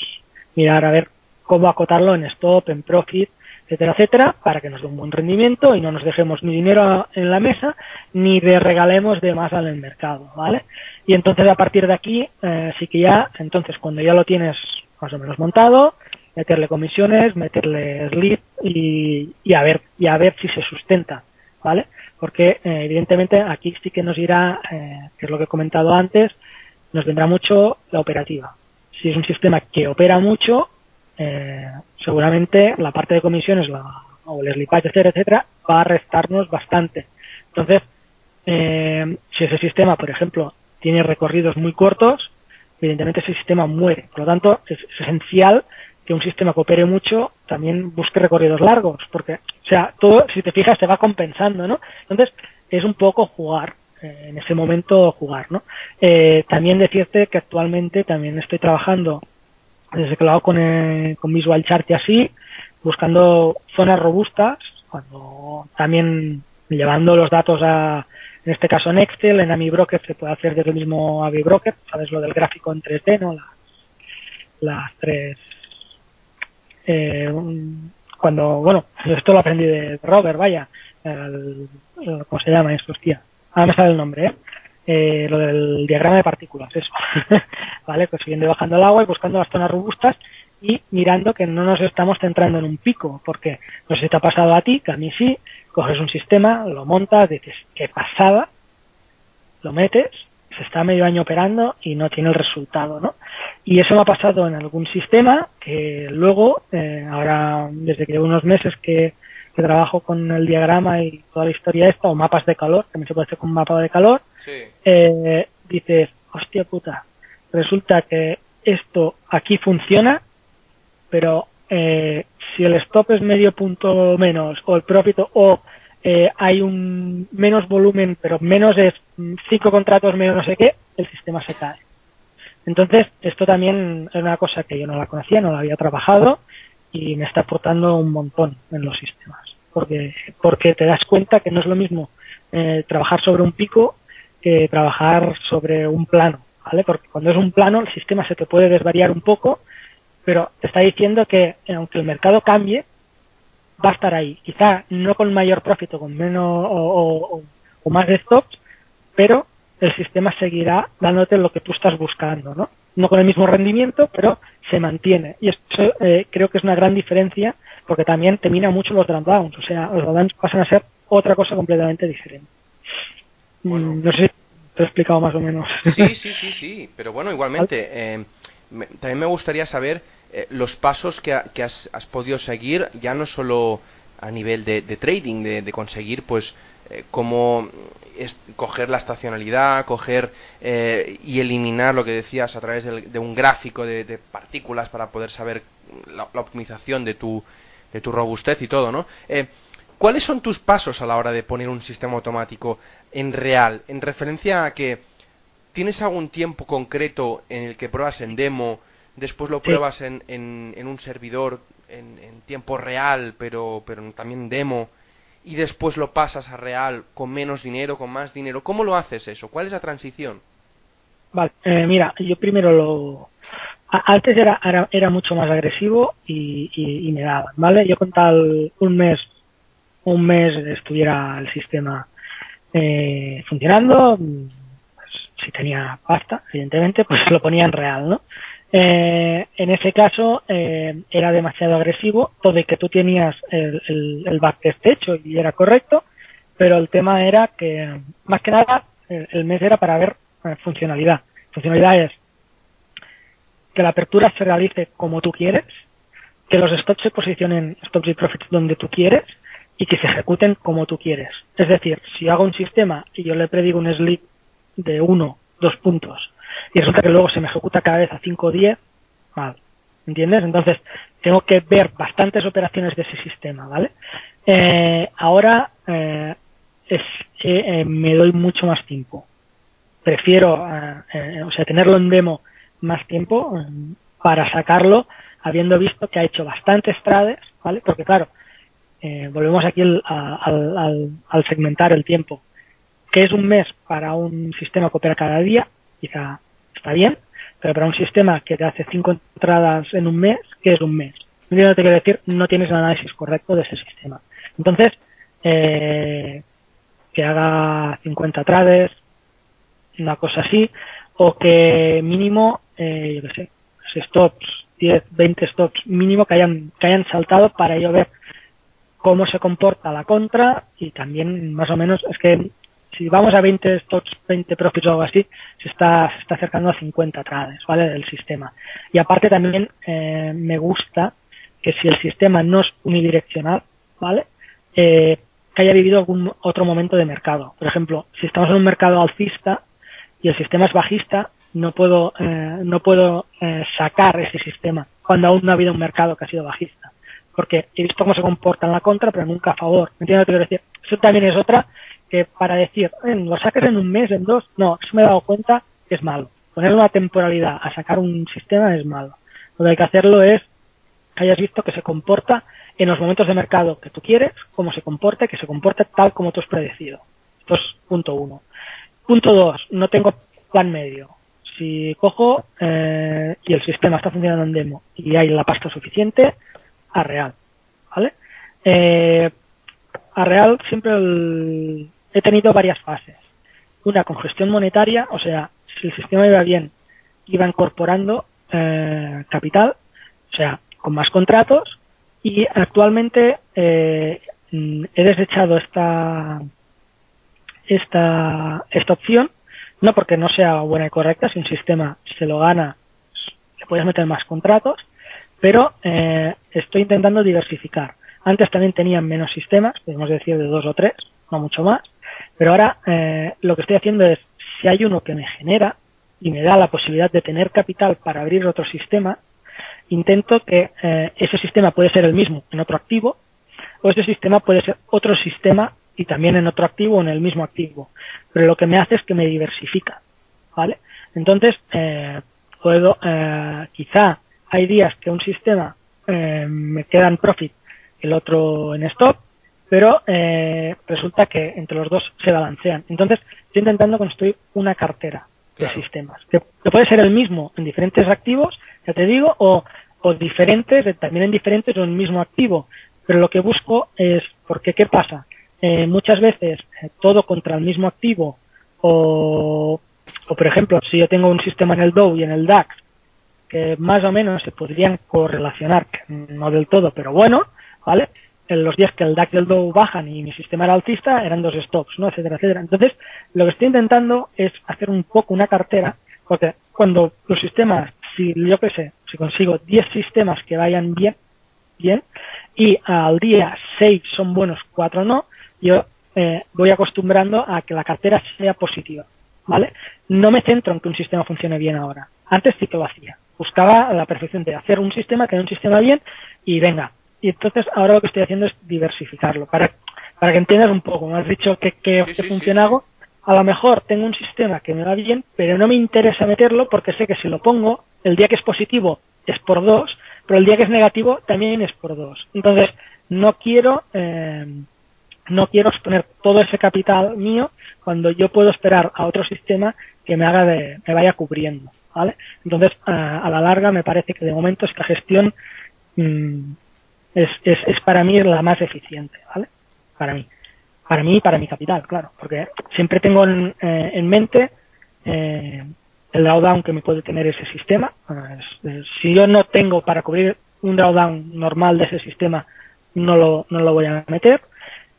mirar a ver cómo acotarlo en stop, en profit, etcétera, etcétera, para que nos dé un buen rendimiento y no nos dejemos ni dinero en la mesa ni de regalemos de más al mercado, ¿vale? Y entonces a partir de aquí eh, sí que ya, entonces cuando ya lo tienes más o menos montado, meterle comisiones, meterle slip y, y a ver y a ver si se sustenta, ¿vale? Porque eh, evidentemente aquí sí que nos irá, eh, que es lo que he comentado antes, nos vendrá mucho la operativa. Si es un sistema que opera mucho, eh, seguramente la parte de comisiones la, o el slipage, etcétera, etcétera, va a restarnos bastante. Entonces, eh, si ese sistema, por ejemplo, tiene recorridos muy cortos, evidentemente ese sistema muere. Por lo tanto, es, esencial que un sistema que opere mucho también busque recorridos largos, porque, o sea, todo, si te fijas, se va compensando, ¿no? Entonces, es un poco jugar, eh, en ese momento jugar, ¿no? Eh, también decirte que actualmente también estoy trabajando desde que lo hago con, eh, con Visual Chart y así, buscando zonas robustas, cuando también llevando los datos a, en este caso en Excel, en AmiBroker se puede hacer desde el mismo AmiBroker, sabes lo del gráfico en 3D, ¿no? Las, las tres, eh, cuando, bueno, esto lo aprendí de Robert, vaya, el, ¿cómo se llama esto, hostia? Ahora me sale el nombre, ¿eh? eh, lo del diagrama de partículas, eso, ¿vale? Pues siguiendo bajando el agua y buscando las zonas robustas y mirando que no nos estamos centrando en un pico, porque no sé si te ha pasado a ti, que a mí sí, coges un sistema, lo montas, dices, qué pasada, lo metes, está medio año operando y no tiene el resultado, ¿no? Y eso me ha pasado en algún sistema que luego, eh, ahora desde que llevo unos meses que que trabajo con el diagrama y toda la historia esta, o mapas de calor, que me se puede hacer con un mapa de calor, eh, dices, hostia puta, resulta que esto aquí funciona, pero eh, si el stop es medio punto menos, o el profit, o eh, hay un menos volumen, pero menos es cinco contratos menos no sé qué, el sistema se cae. Entonces, esto también es una cosa que yo no la conocía, no la había trabajado y me está aportando un montón en los sistemas. Porque, porque te das cuenta que no es lo mismo eh, trabajar sobre un pico que trabajar sobre un plano, ¿vale? Porque cuando es un plano el sistema se te puede desvariar un poco, pero te está diciendo que aunque el mercado cambie, va a estar ahí. Quizá no con mayor profit o con menos o, o más de stops, pero el sistema seguirá dándote lo que tú estás buscando, ¿no? no con el mismo rendimiento, pero se mantiene. Y eso eh, creo que es una gran diferencia porque también termina mucho los drawdowns. O sea, los drawdowns pasan a ser otra cosa completamente diferente. Mm, no sé si te he explicado más o menos. Sí, sí, sí, sí. Pero bueno, igualmente, eh, también me gustaría saber eh, los pasos que, que has, podido seguir, ya no solo a nivel de, trading, de, de conseguir pues eh, cómo coger la estacionalidad, coger eh, y eliminar lo que decías a través de, un gráfico de, partículas para poder saber la, optimización de tu, de tu robustez y todo, ¿no? Eh, ¿Cuáles son tus pasos a la hora de poner un sistema automático en real, en referencia a que tienes algún tiempo concreto en el que pruebas en demo, después lo pruebas en, en, un servidor en, en, tiempo real, pero, pero también demo? y después lo pasas a real con menos dinero, con más dinero. ¿Cómo lo haces eso? ¿Cuál es la transición? Vale, eh, mira, yo primero lo... Antes era, era, mucho más agresivo y, y, me daban, ¿vale? Yo con tal un mes, un mes estuviera el sistema eh, funcionando, pues, si tenía pasta, evidentemente, pues lo ponía en real, ¿no? Eh, en ese caso eh, era demasiado agresivo, todo de que tú tenías el, el, el backtest hecho y era correcto, pero el tema era que más que nada el, mes era para ver eh, funcionalidad. Funcionalidad es que la apertura se realice como tú quieres, que los stops se posicionen stops y profits donde tú quieres y que se ejecuten como tú quieres. Es decir, si hago un sistema y yo le predigo un slip de uno, dos puntos y resulta que luego se me ejecuta cada vez a 5 o 10, mal. ¿Entiendes? Entonces, tengo que ver bastantes operaciones de ese sistema, ¿vale? Eh, ahora eh, es, eh, me doy mucho más tiempo. Prefiero, o sea, tenerlo en demo más tiempo para sacarlo, habiendo visto que ha hecho bastantes trades, ¿vale? Porque claro, volvemos aquí al, al, segmentar el tiempo. que es un mes para un sistema que opera cada día? Quizá está bien, pero para un sistema que te hace cinco entradas en un mes, ¿qué es un mes? No te quiero decir, no tienes el análisis correcto de ese sistema. Entonces, eh, que haga 50 trades, una cosa así, o que mínimo, eh, yo qué sé, stops, 10, 20 stops mínimo que hayan, que hayan saltado para yo ver cómo se comporta la contra y también más o menos es que si vamos a 20 stocks, 20 profits o algo así, se está, se está acercando a 50 trades, ¿vale? Del sistema. Y aparte también eh, me gusta que si el sistema no es unidireccional, ¿vale? Eh, que haya vivido algún otro momento de mercado. Por ejemplo, si estamos en un mercado alcista y el sistema es bajista, no puedo, eh, no puedo eh, sacar ese sistema cuando aún no ha habido un mercado que ha sido bajista. Porque he visto cómo se comporta en la contra, pero nunca a favor. ¿Me entiendes lo que quiero decir? Eso también es otra que para decir, lo saques en un mes, en dos, no, eso me he dado cuenta es malo. Poner una temporalidad a sacar un sistema es malo. Lo que hay que hacerlo es que hayas visto que se comporta en los momentos de mercado que tú quieres, cómo se comporte, que se comporte tal como tú has predecido. Esto es punto uno. Punto dos, no tengo plan medio. Si cojo eh, y el sistema está funcionando en demo y hay la pasta suficiente, a real. ¿Vale? Eh, a real siempre he tenido varias fases. Una con gestión monetaria, o sea, si el sistema iba bien, iba incorporando eh, capital, o sea, con más contratos y actualmente eh, he desechado esta, esta, esta opción, no porque no sea buena y correcta, si un sistema se lo gana, le puedes meter más contratos, pero eh, estoy intentando diversificar. Antes también tenían menos sistemas, podemos decir de dos o tres, no mucho más, pero ahora eh, lo que estoy haciendo es, si hay uno que me genera y me da la posibilidad de tener capital para abrir otro sistema, intento que eh, ese sistema puede ser el mismo en otro activo o ese sistema puede ser otro sistema y también en otro activo o en el mismo activo. Pero lo que me hace es que me diversifica, ¿vale? Entonces, eh, puedo, eh, quizá hay días que un sistema eh, me queda en profit, el otro en stop, pero eh, resulta que entre los dos se balancean. Entonces, estoy intentando construir una cartera de sistemas, que, puede ser el mismo en diferentes activos, ya te digo, o, o diferentes, también en diferentes o en el mismo activo. Pero lo que busco es, porque ¿qué pasa? Eh, muchas veces eh, todo contra el mismo activo o, o, por ejemplo, si yo tengo un sistema en el Dow y en el DAX que más o menos se podrían correlacionar, no del todo, pero bueno, ¿vale? En los días que el DAX y el Dow bajan y mi sistema era alcista, eran dos stops, ¿no? Etcétera, etcétera. Entonces, lo que estoy intentando es hacer un poco una cartera, porque cuando los sistemas si yo qué sé, si consigo 10 sistemas que vayan bien, bien, y al día 6 son buenos, 4 no, yo eh, voy acostumbrando a que la cartera sea positiva, ¿vale? No me centro en que un sistema funcione bien ahora. Antes sí que lo hacía. Buscaba la perfección de hacer un sistema, tener un sistema bien y venga. Y entonces ahora lo que estoy haciendo es diversificarlo para, para que entiendas un poco. Me has dicho que, que, funciona algo a lo mejor tengo un sistema que me va bien, pero no me interesa meterlo porque sé que si lo pongo, el día que es positivo es por dos, pero el día que es negativo también es por dos. Entonces, no quiero, eh, no quiero exponer todo ese capital mío cuando yo puedo esperar a otro sistema que me haga de, me vaya cubriendo, ¿vale? Entonces, a, la larga me parece que de momento esta gestión mm, es, es, es para mí la más eficiente, ¿vale? Para mí para mí y para mi capital, claro, porque siempre tengo en, eh, mente eh, el drawdown que me puede tener ese sistema. si yo no tengo para cubrir un drawdown normal de ese sistema, no lo, no lo voy a meter.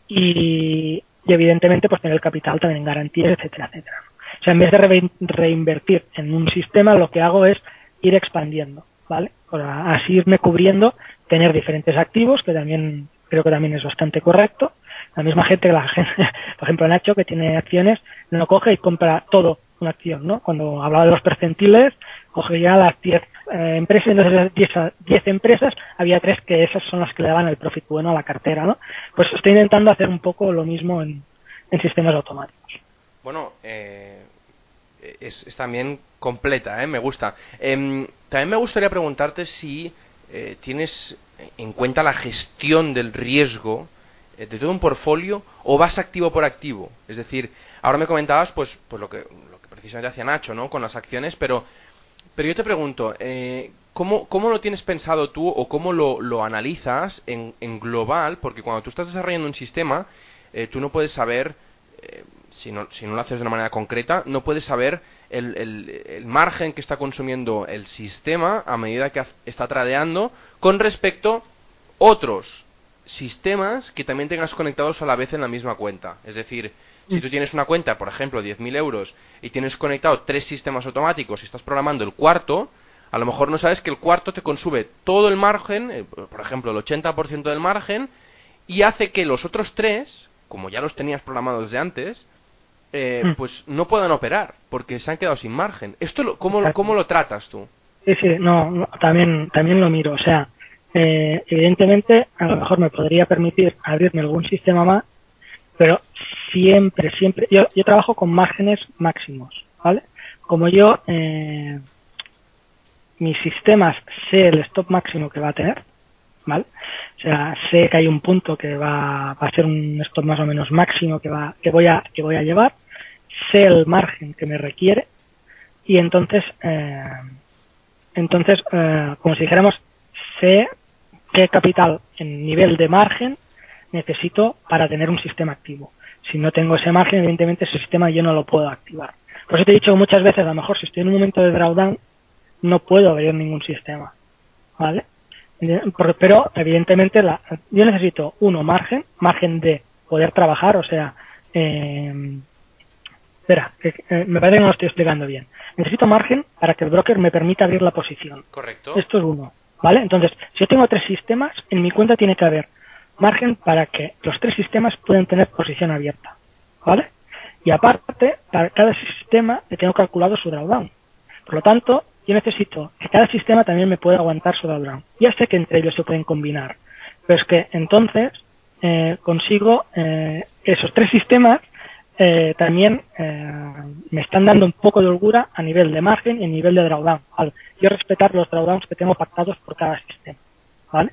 Y, evidentemente, pues tener el capital también en garantías, etcétera, etcétera. O sea, en vez de reinvertir en un sistema, lo que hago es ir expandiendo, ¿vale? Así irme cubriendo, tener diferentes activos, que también creo que también es bastante correcto, la misma gente que la gente, por ejemplo Nacho que tiene acciones, no coge y compra todo una acción, ¿no? Cuando hablaba de los percentiles, cogía las 10 eh, empresas, y de esas 10 empresas había tres que esas son las que le daban el profit bueno a la cartera, ¿no? Pues estoy intentando hacer un poco lo mismo en, sistemas automáticos. Bueno, eh, es, también completa, ¿eh? me gusta. Em, también me gustaría preguntarte si eh, tienes en cuenta la gestión del riesgo de todo un portfolio o vas activo por activo. Es decir, ahora me comentabas pues, pues lo, que, lo que precisamente hacía Nacho, ¿no? Con las acciones, pero pero yo te pregunto, eh, ¿cómo, ¿cómo, lo tienes pensado tú o cómo lo, lo analizas en, en, global? Porque cuando tú estás desarrollando un sistema, eh, tú no puedes saber, eh, si, no, si no lo haces de una manera concreta, no puedes saber el, el, el, margen que está consumiendo el sistema a medida que está tradeando con respecto a otros sistemas que también tengas conectados a la vez en la misma cuenta. Es decir, si tú tienes una cuenta, por ejemplo, 10.000 euros, y tienes conectado tres sistemas automáticos y estás programando el cuarto, a lo mejor no sabes que el cuarto te consume todo el margen, eh, por ejemplo, el 80% del margen, y hace que los otros tres, como ya los tenías programados de antes, eh, hmm. pues no puedan operar, porque se han quedado sin margen. ¿Esto lo, cómo, cómo lo tratas tú? Sí, sí, no, también, también lo miro. O sea, eh, evidentemente, a lo mejor me podría permitir abrirme algún sistema más pero siempre, siempre, yo, yo trabajo con márgenes máximos, ¿vale? Como yo, eh, mis sistemas sé el stop máximo que va a tener, ¿vale? O sea, sé que hay un punto que va, va a ser un stop más o menos máximo que va, que voy a, que voy a llevar, sé el margen que me requiere y entonces, eh, entonces, eh, como si dijéramos, sé qué capital en nivel de margen necesito para tener un sistema activo. Si no tengo ese margen, evidentemente ese sistema yo no lo puedo activar. Por eso te he dicho muchas veces, a lo mejor si estoy en un momento de drawdown, no puedo abrir ningún sistema. ¿Vale? Pero evidentemente la, yo necesito, uno, margen, margen de poder trabajar, o sea, eh, espera, eh, me parece que no lo estoy explicando bien. Necesito margen para que el broker me permita abrir la posición. Correcto. Esto es uno. ¿Vale? Entonces, si yo tengo tres sistemas, en mi cuenta tiene que haber margen para que los tres sistemas puedan tener posición abierta. ¿Vale? Y aparte, para cada sistema le tengo calculado su drawdown. Por lo tanto, yo necesito que cada sistema también me pueda aguantar su drawdown. Ya sé que entre ellos se pueden combinar, pero es que entonces eh, consigo eh, esos tres sistemas eh, también me están dando un poco de holgura a nivel de margen y a nivel de drawdown. Al yo respetar los drawdowns que tengo pactados por cada sistema. ¿Vale?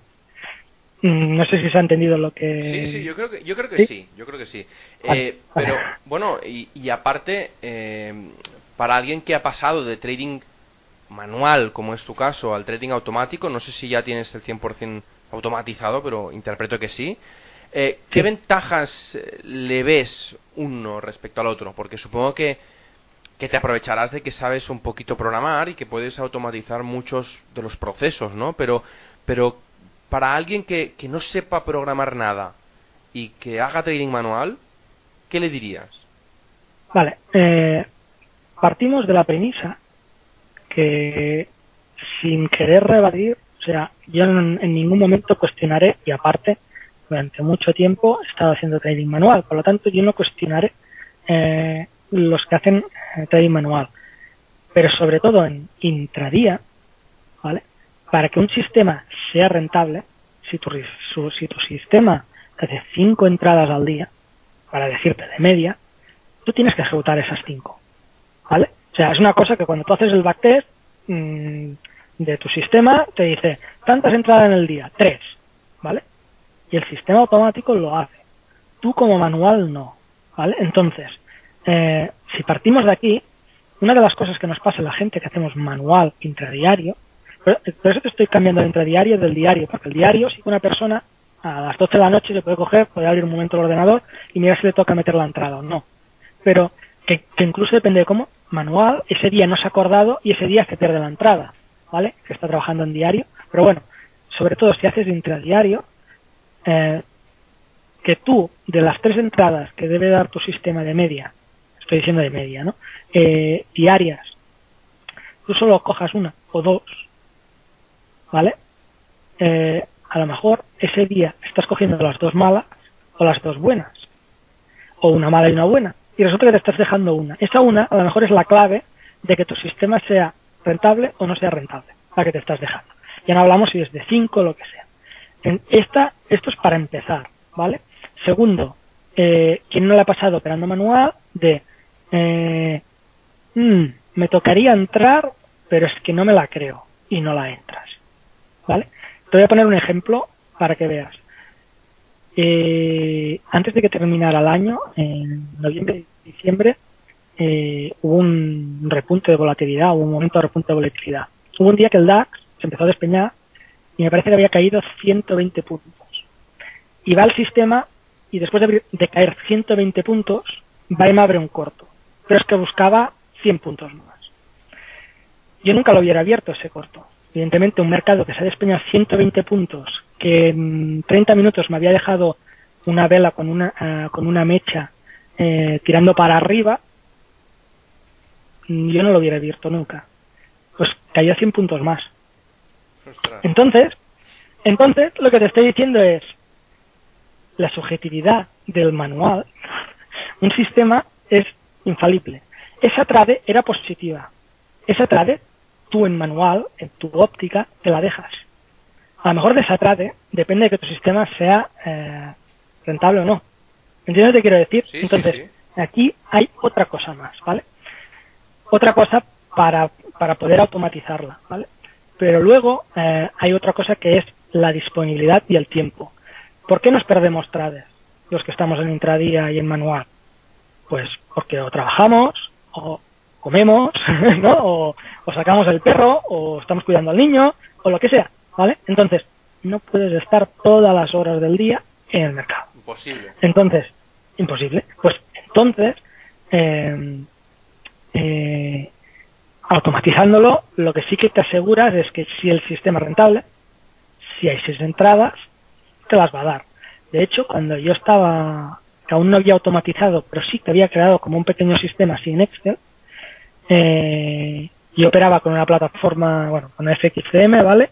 Mm, no sé si se ha entendido lo que. Sí, sí, yo creo que, yo creo que sí, yo creo que sí. Eh, pero, bueno, y, aparte, eh, para alguien que ha pasado de trading manual, como es tu caso, al trading automático, no sé si ya tienes el 100% automatizado, pero interpreto que sí. Eh, ¿Qué ventajas le ves uno respecto al otro? Porque supongo que, que te aprovecharás de que sabes un poquito programar y que puedes automatizar muchos de los procesos, ¿no? Pero, pero para alguien que, que no sepa programar nada y que haga trading manual, ¿qué le dirías? Vale, eh, partimos de la premisa que sin querer rebatir, o sea, yo en, ningún momento cuestionaré, y aparte, durante mucho tiempo he estado haciendo trading manual, por lo tanto yo no cuestionaré eh, los que hacen eh, trading manual, pero sobre todo en intradía, ¿vale? para que un sistema sea rentable, si tu, si tu sistema hace cinco entradas al día, para decirte de media, tú tienes que ejecutar esas cinco. ¿Vale? Sea, es una cosa que cuando tú haces el backtest mmm, de tu sistema, te dice, tantas entradas en el día, tres. ¿Vale? Y el sistema automático lo hace. Tú como manual no. ¿Vale? Entonces, eh, si partimos de aquí, una de las cosas que nos pasa a la gente que hacemos manual intradiario por, eso te estoy cambiando el diario del diario, porque el diario, si una persona a las 12 de la noche se puede coger, puede abrir un momento el ordenador y mirar si le toca meter la entrada o no. Pero que, incluso depende de cómo, manual, ese día no se ha acordado y ese día se pierde la entrada, ¿vale? Que está trabajando en diario. Pero bueno, sobre todo si haces intradiario, eh, que tú, de las tres entradas que debe dar tu sistema de media, estoy diciendo de media, ¿no? Eh, diarias, tú solo cojas una o dos ¿vale? Eh, a lo mejor ese día estás cogiendo las dos malas o las dos buenas, o una mala y una buena, y resulta que te estás dejando una. Esa una a lo mejor es la clave de que tu sistema sea rentable o no sea rentable la que te estás dejando. Ya no hablamos si es de 5 o lo que sea. esta, esto es para empezar, ¿vale? Segundo, eh, ¿quién no le ha pasado operando manual de eh, mm, me tocaría entrar, pero es que no me la creo y no la entras, ¿vale? Te voy a poner un ejemplo para que veas. Eh, antes de que terminara el año, en noviembre y diciembre, eh, hubo un repunte de volatilidad, hubo un momento de repunte de volatilidad. Hubo un día que el DAX se empezó a despeñar y me parece que había caído 120 puntos. Y va al sistema y después de, caer 120 puntos, va y me abre un corto. Pero es que buscaba 100 puntos más. Yo nunca lo hubiera abierto ese corto. Evidentemente, un mercado que se ha despeñado 120 puntos, que en 30 minutos me había dejado una vela con una, ah, con una mecha eh, tirando para arriba, yo no lo hubiera abierto nunca. Pues cayó 100 puntos más. Entonces, entonces lo que te estoy diciendo es la subjetividad del manual. Un sistema es infalible. Esa trade era positiva. Esa trade, tú en manual, en tu óptica, te la dejas. A lo mejor de esa trade depende de que tu sistema sea eh, rentable o no. ¿Entiendes lo que quiero decir? Entonces, aquí hay otra cosa más, ¿vale? otra cosa para, para poder automatizarla, ¿vale? Pero luego eh, hay otra cosa que es la disponibilidad y el tiempo. ¿Por qué nos perdemos trades los que estamos en intradía y en manual? Pues porque o trabajamos, o comemos, ¿no? O, o sacamos el perro, o estamos cuidando al niño, o lo que sea, ¿vale? Entonces, no puedes estar todas las horas del día en el mercado. Imposible. Entonces, imposible. Pues entonces, eh, eh, automatizándolo, lo que sí que te aseguras es que si el sistema es rentable, si hay seis entradas, te las va a dar. De hecho, cuando yo estaba, que aún no había automatizado, pero sí que había creado como un pequeño sistema así en Excel, eh, yo operaba con una plataforma, bueno, con FXCM, ¿vale?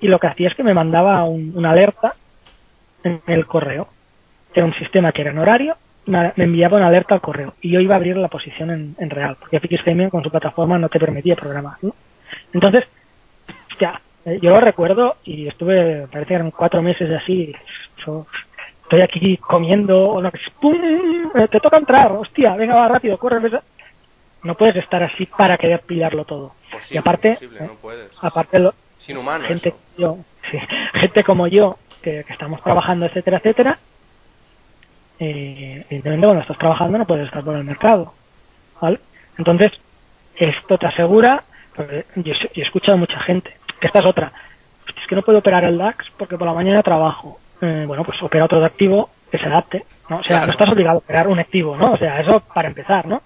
Y lo que hacía es que me mandaba un, una alerta en el correo. Era un sistema que era en horario me enviaba una alerta al correo y yo iba a abrir la posición en, real, porque FXCM con su plataforma no te permitía programar. ¿no? Entonces, ya, eh, yo lo recuerdo y estuve, parece que eran cuatro meses así, estoy aquí comiendo, ¡pum! Eh, te toca entrar, hostia, venga, va rápido, corre, no puedes estar así para querer pillarlo todo. y aparte, no puedes. aparte lo, Sin humano, gente, yo, gente como yo, que, que estamos trabajando, etcétera, etcétera, eh, evidentemente cuando estás trabajando no puedes estar por el mercado. ¿vale? Entonces, esto te asegura, yo, he escuchado a mucha gente, que esta es otra, es que no puedo operar el DAX porque por la mañana trabajo. Eh, bueno, pues opera otro activo que se adapte, ¿no? O sea, no estás obligado a operar un activo, ¿no? O sea, eso para empezar, ¿no?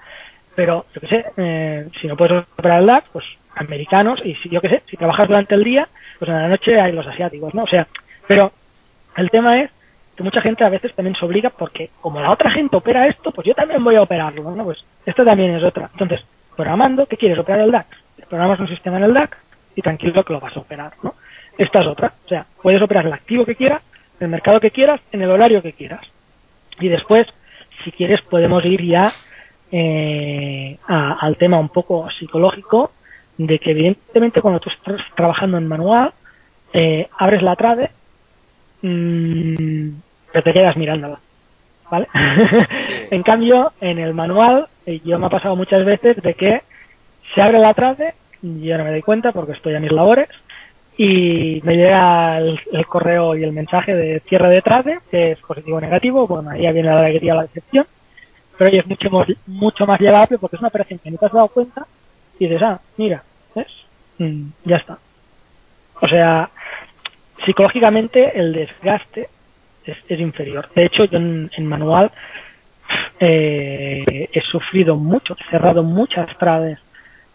Pero, yo qué sé, eh, si no puedes operar el DAX, pues americanos, y si, yo qué sé, si trabajas durante el día, pues en la noche hay los asiáticos, ¿no? O sea, pero el tema es que mucha gente a veces también se obliga porque como la otra gente opera esto, pues yo también voy a operarlo, ¿no? Pues esto también es otra. Entonces, programando, ¿qué quieres? Operar el DAX. Programas un sistema en el DAX y tranquilo que lo vas a operar, ¿no? Esta es otra. O sea, puedes operar el activo que quieras, el mercado que quieras, en el horario que quieras. Y después, si quieres, podemos ir ya eh, al tema un poco psicológico de que evidentemente cuando tú estás trabajando en manual, eh, abres la trade mmm, pero te quedas mirándola. ¿Vale? en cambio, en el manual, eh, yo me ha pasado muchas veces de que se abre la trade, yo no me doy cuenta porque estoy a mis labores, y me llega el, correo y el mensaje de cierre de trade, que es positivo o negativo, bueno, ahí viene la alegría la decepción, pero hoy es mucho, mucho más llevable porque es una operación que no te has dado cuenta y dices, ah, mira, ¿ves? Mm, ya está. O sea, psicológicamente el desgaste es, inferior. De hecho, yo en, manual eh, he sufrido mucho, he cerrado muchas trades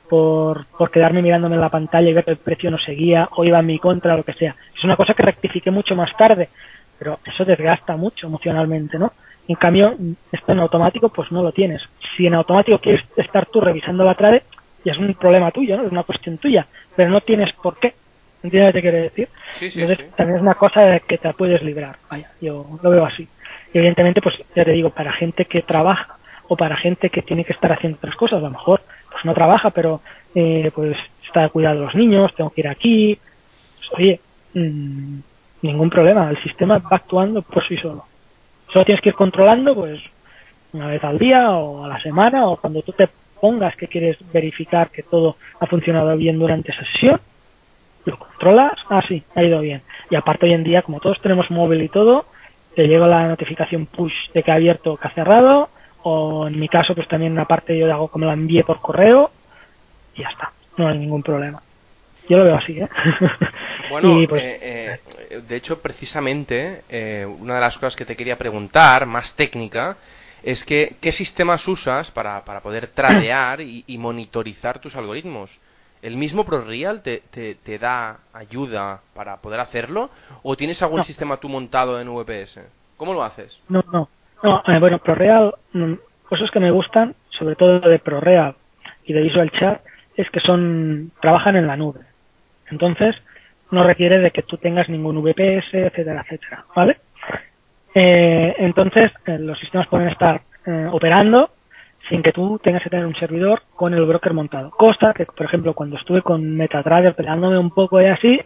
por, por quedarme mirándome en la pantalla y ver que el precio no seguía o iba en mi contra, lo que sea. Es una cosa que rectifiqué mucho más tarde, pero eso desgasta mucho emocionalmente, ¿no? En cambio, esto en automático, pues no lo tienes. Si en automático quieres estar tú revisando la trade, ya es un problema tuyo, ¿no? Es una cuestión tuya, pero no tienes por qué. ¿Entiendes lo que quiere decir? Entonces, también es una cosa que te puedes librar. Vaya, yo lo veo así. Y evidentemente, pues ya te digo, para gente que trabaja o para gente que tiene que estar haciendo otras cosas, a lo mejor pues no trabaja, pero eh, pues está a cuidar de los niños, tengo que ir aquí. Pues, oye, mm, ningún problema, el sistema va actuando por sí solo. Solo tienes que ir controlando, pues, una vez al día o a la semana o cuando tú te pongas que quieres verificar que todo ha funcionado bien durante esa sesión, lo controlas, ah sí, ha ido bien. Y aparte hoy en día, como todos tenemos móvil y todo, te llega la notificación push de que ha abierto o que ha cerrado, o en mi caso pues también una parte yo hago como la envíe por correo y ya está, no hay ningún problema. Yo lo veo así, ¿eh? Bueno, pues, eh, eh, de hecho, precisamente, eh, una de las cosas que te quería preguntar, más técnica, es que qué sistemas usas para, para poder tradear y, monitorizar tus algoritmos. ¿El mismo ProReal te, te, da ayuda para poder hacerlo? ¿O tienes algún sistema tú montado en VPS? ¿Cómo lo haces? No, no. no eh, bueno, ProReal, mm, cosas que me gustan, sobre todo de ProReal y de Visual Chat, es que son trabajan en la nube. Entonces, no requiere de que tú tengas ningún VPS, etcétera, etcétera, ¿vale? Eh, entonces, eh, los sistemas pueden estar eh, operando sin que tú tengas que tener un servidor con el broker montado. Costa que, por ejemplo, cuando estuve con MetaTrader peleándome un poco y así,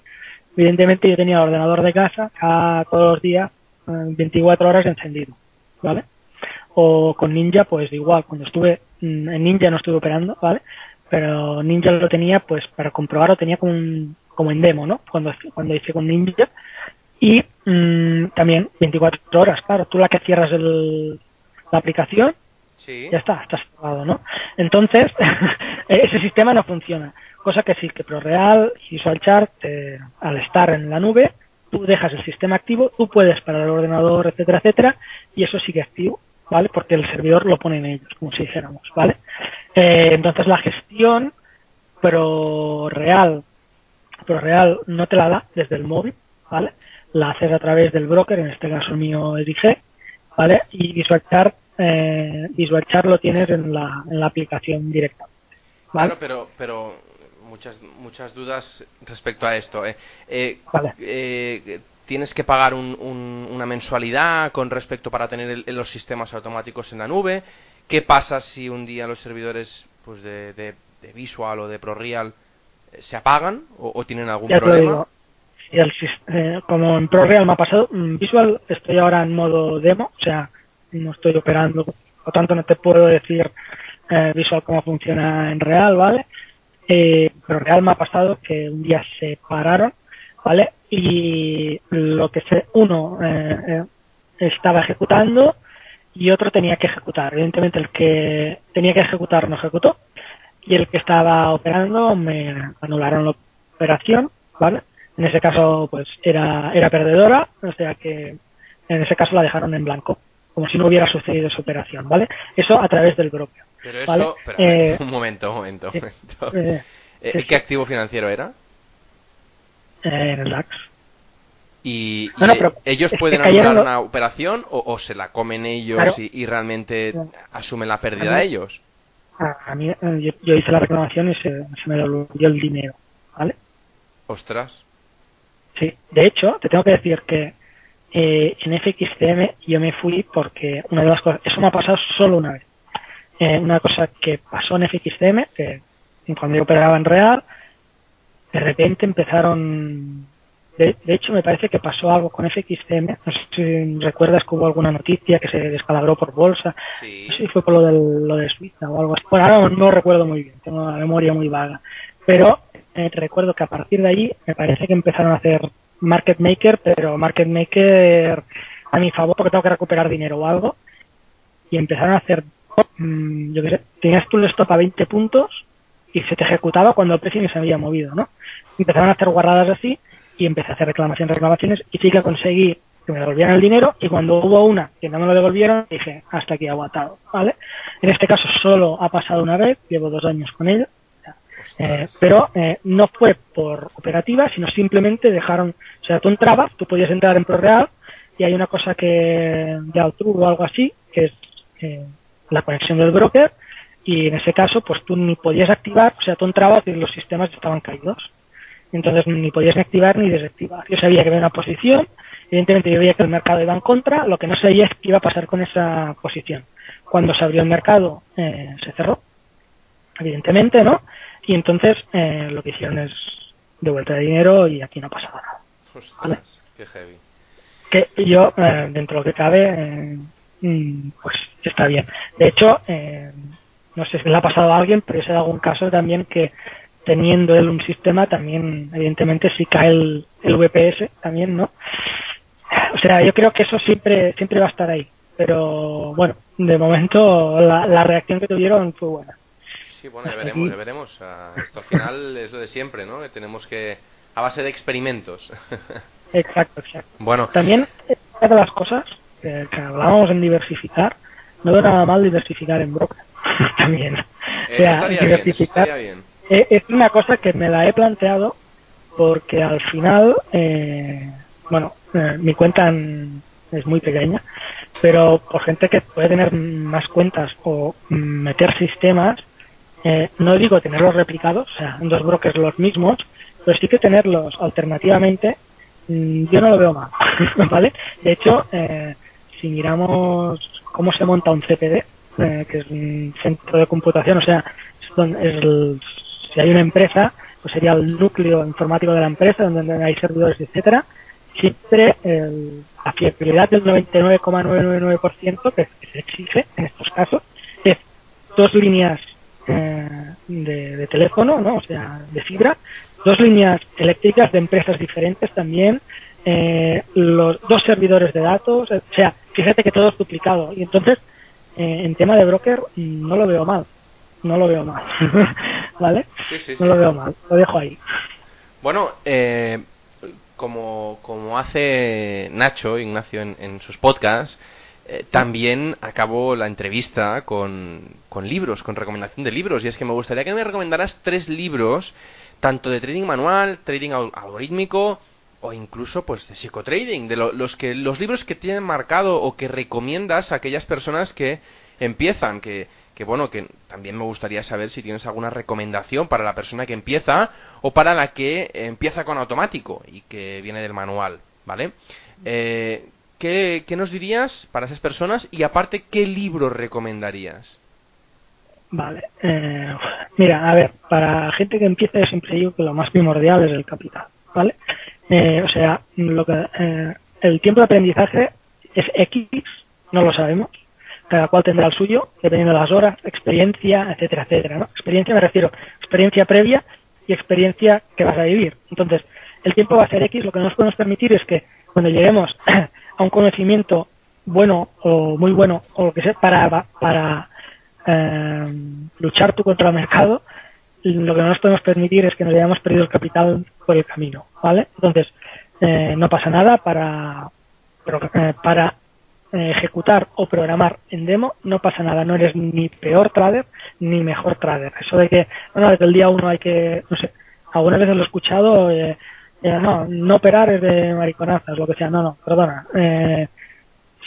evidentemente yo tenía ordenador de casa a todos los días 24 horas encendido, ¿vale? O con Ninja, pues igual, cuando estuve mm, en Ninja no estuve operando, ¿vale? Pero Ninja lo tenía, pues para comprobarlo tenía como, como en demo, ¿no? Cuando, cuando hice con Ninja y mm, también 24 horas, claro, tú la que cierras el, la aplicación, ya está, está cerrado, ¿no? Entonces, ese sistema no funciona. Cosa que sí, que ProReal y VisualChart, eh, al estar en la nube, tú dejas el sistema activo, tú puedes parar el ordenador, etcétera, etcétera, y eso sigue activo, ¿vale? Porque el servidor lo ponen ellos, como si dijéramos, ¿vale? Eh, entonces la gestión ProReal, ProReal no te la da desde el móvil, ¿vale? la haces a través del broker, en este caso mío EDG, ¿vale? Y VisualChart, eh, VisualChart lo tienes en la, en la aplicación directa. Claro, pero, pero muchas, muchas dudas respecto a esto. ¿eh? Eh, eh ¿Tienes que pagar un, una mensualidad con respecto para tener los sistemas automáticos en la nube? ¿Qué pasa si un día los servidores pues de, de, Visual o de ProReal eh, se apagan o, o tienen algún problema? y el, eh, como en ProReal me ha pasado, mm, Visual estoy ahora en modo demo, o sea, no estoy operando, por tanto no te puedo decir eh, Visual cómo funciona en real, ¿vale? Eh, pero real me ha pasado que un día se pararon, ¿vale? Y lo que sé, uno eh, eh, estaba ejecutando y otro tenía que ejecutar. Evidentemente el que tenía que ejecutar no ejecutó y el que estaba operando me anularon la operación, ¿vale? En ese caso, pues era, era perdedora, o sea que en ese caso la dejaron en blanco, como si no hubiera sucedido esa operación, ¿vale? Eso a través del broker. Pero eso, eh, un momento, un momento. Un momento. Eh, eh, ¿Qué activo financiero era? el DAX. ¿Y, ellos pueden anular una operación o, se la comen ellos y, realmente asumen la pérdida de ellos? A, mí, yo, hice la reclamación y se, se me devolvió el dinero, ¿vale? Ostras. Sí, de hecho, te tengo que decir que eh, en FXCM yo me fui porque una de las cosas, eso me ha pasado solo una vez. Eh, una cosa que pasó en FXCM, que cuando yo operaba en real, de repente empezaron, de, hecho me parece que pasó algo con FXCM, no sé si recuerdas que hubo alguna noticia que se descalabró por bolsa, sí. no sé si fue por lo, del, lo de Suiza o algo así, bueno, ahora no, no recuerdo muy bien, tengo una memoria muy vaga, pero eh, recuerdo que a partir de allí me parece que empezaron a hacer market maker, pero market maker a mi favor porque tengo que recuperar dinero o algo. Y empezaron a hacer, mm, yo qué sé, tenías tú el stop a 20 puntos y se te ejecutaba cuando el precio no se había movido, ¿no? Empezaron a hacer guardadas así y empecé a hacer reclamaciones, reclamaciones y sí que conseguí que me devolvieran el dinero y cuando hubo una que no me lo devolvieron dije hasta aquí aguantado, ¿vale? En este caso solo ha pasado una vez, llevo dos años con ello eh, pero eh, no fue por operativa, sino simplemente dejaron, o sea, tú entrabas, tú podías entrar en ProReal y hay una cosa que ya o algo así, que es eh, la conexión del broker y en ese caso pues tú ni podías activar, o sea, tú entrabas y los sistemas estaban caídos. Entonces ni podías ni activar ni desactivar. Yo sabía que había una posición, evidentemente yo veía que el mercado iba en contra, lo que no sabía es qué iba a pasar con esa posición. Cuando se abrió el mercado se cerró, evidentemente, ¿no? Y entonces eh, lo que hicieron es devuelta de dinero y aquí no pasaba nada. qué heavy. Que yo, eh, dentro de lo que cabe, eh, mm, pues está bien. De hecho, eh, no sé si le ha pasado a alguien, pero he algún caso también que teniendo él un sistema, también, evidentemente, si cae el, el VPS, también, ¿no? O sea, yo creo que eso siempre, siempre va a estar ahí. Pero bueno, de momento la, la reacción que tuvieron fue buena. Sí, bueno, ya veremos, ya veremos. Esto al final es lo de siempre, ¿no? Que tenemos que, a base de experimentos. Exacto, exacto. Bueno. También, una de las cosas que, hablábamos en diversificar, no veo nada mal diversificar en broker. También. o sea, diversificar. Bien, eh, es una cosa que me la he planteado porque al final, eh, bueno, eh, mi cuenta es muy pequeña, pero por gente que puede tener más cuentas o meter sistemas, no digo tenerlos replicados, o sea, dos brokers los mismos, pero sí que tenerlos alternativamente, mm, yo no lo veo mal, ¿vale? De hecho, si miramos cómo se monta un CPD, que es un centro de computación, o sea, es el si hay una empresa, pues sería el núcleo informático de la empresa, donde hay servidores, etcétera, siempre la fiabilidad del 99,999% que se exige en estos casos es dos líneas eh, de, teléfono, ¿no? o sea, de fibra, dos líneas eléctricas de empresas diferentes también, eh, los dos servidores de datos, o sea, fíjate que todo es duplicado. Y entonces, eh, en tema de broker, no lo veo mal no lo veo mal. ¿Vale? no lo veo mal, lo dejo ahí. Bueno, eh, como, como hace Nacho, Ignacio, en, sus podcasts, eh, también acabo la entrevista con, con libros, con recomendación de libros. Y es que me gustaría que me recomendaras tres libros, tanto de trading manual, trading algorítmico o incluso pues de psicotrading, de los que los libros que tienen marcado o que recomiendas a aquellas personas que empiezan, que que bueno, que también me gustaría saber si tienes alguna recomendación para la persona que empieza o para la que empieza con automático y que viene del manual, ¿vale? Eh, ¿qué, nos dirías para esas personas y aparte qué libro recomendarías? Vale, eh, mira, a ver, para gente que empieza siempre digo que lo más primordial es el capital, ¿vale? Eh, o sea, lo que el tiempo de aprendizaje es X, no lo sabemos, cada cual tendrá el suyo, dependiendo de las horas, experiencia, etcétera, etcétera. ¿no? Experiencia me refiero, experiencia previa y experiencia que vas a vivir. Entonces, el tiempo va a ser X, lo que nos podemos permitir es que cuando lleguemos a un conocimiento bueno o muy bueno o lo que sea para, para eh, luchar tú contra el mercado, lo que no nos podemos permitir es que nos hayamos perdido el capital por el camino, ¿vale? Entonces, eh, no pasa nada para, eh, para ejecutar o programar en demo, no pasa nada, no eres ni peor trader ni mejor trader. Eso de que, bueno, desde el día uno hay que, no sé, algunas veces lo he escuchado, eh, eh, no, no operar es de mariconazas, lo que sea, no, no, perdona. Eh,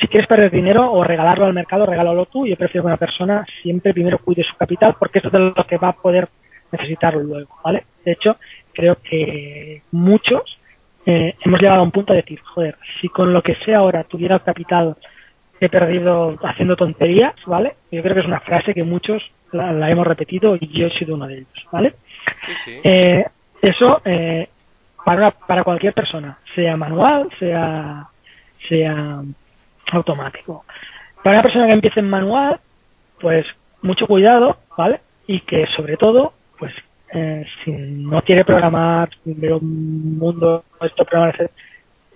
si quieres perder dinero o regalarlo al mercado, regálalo tú. Yo prefiero que una persona siempre primero cuide su capital porque eso es de lo que va a poder necesitarlo luego, ¿vale? De hecho, creo que muchos eh, hemos llegado a un punto de decir, joder, si con lo que sé ahora tuviera el capital he perdido haciendo tonterías, ¿vale? Yo creo que es una frase que muchos la, hemos repetido y yo he sido uno de ellos, ¿vale? Eh, eso eh, para, para cualquier persona, sea manual, sea, sea automático. Para una persona que empiece en manual, pues mucho cuidado, ¿vale? Y que sobre todo, pues eh, si no quiere programar, ver un mundo, esto programar,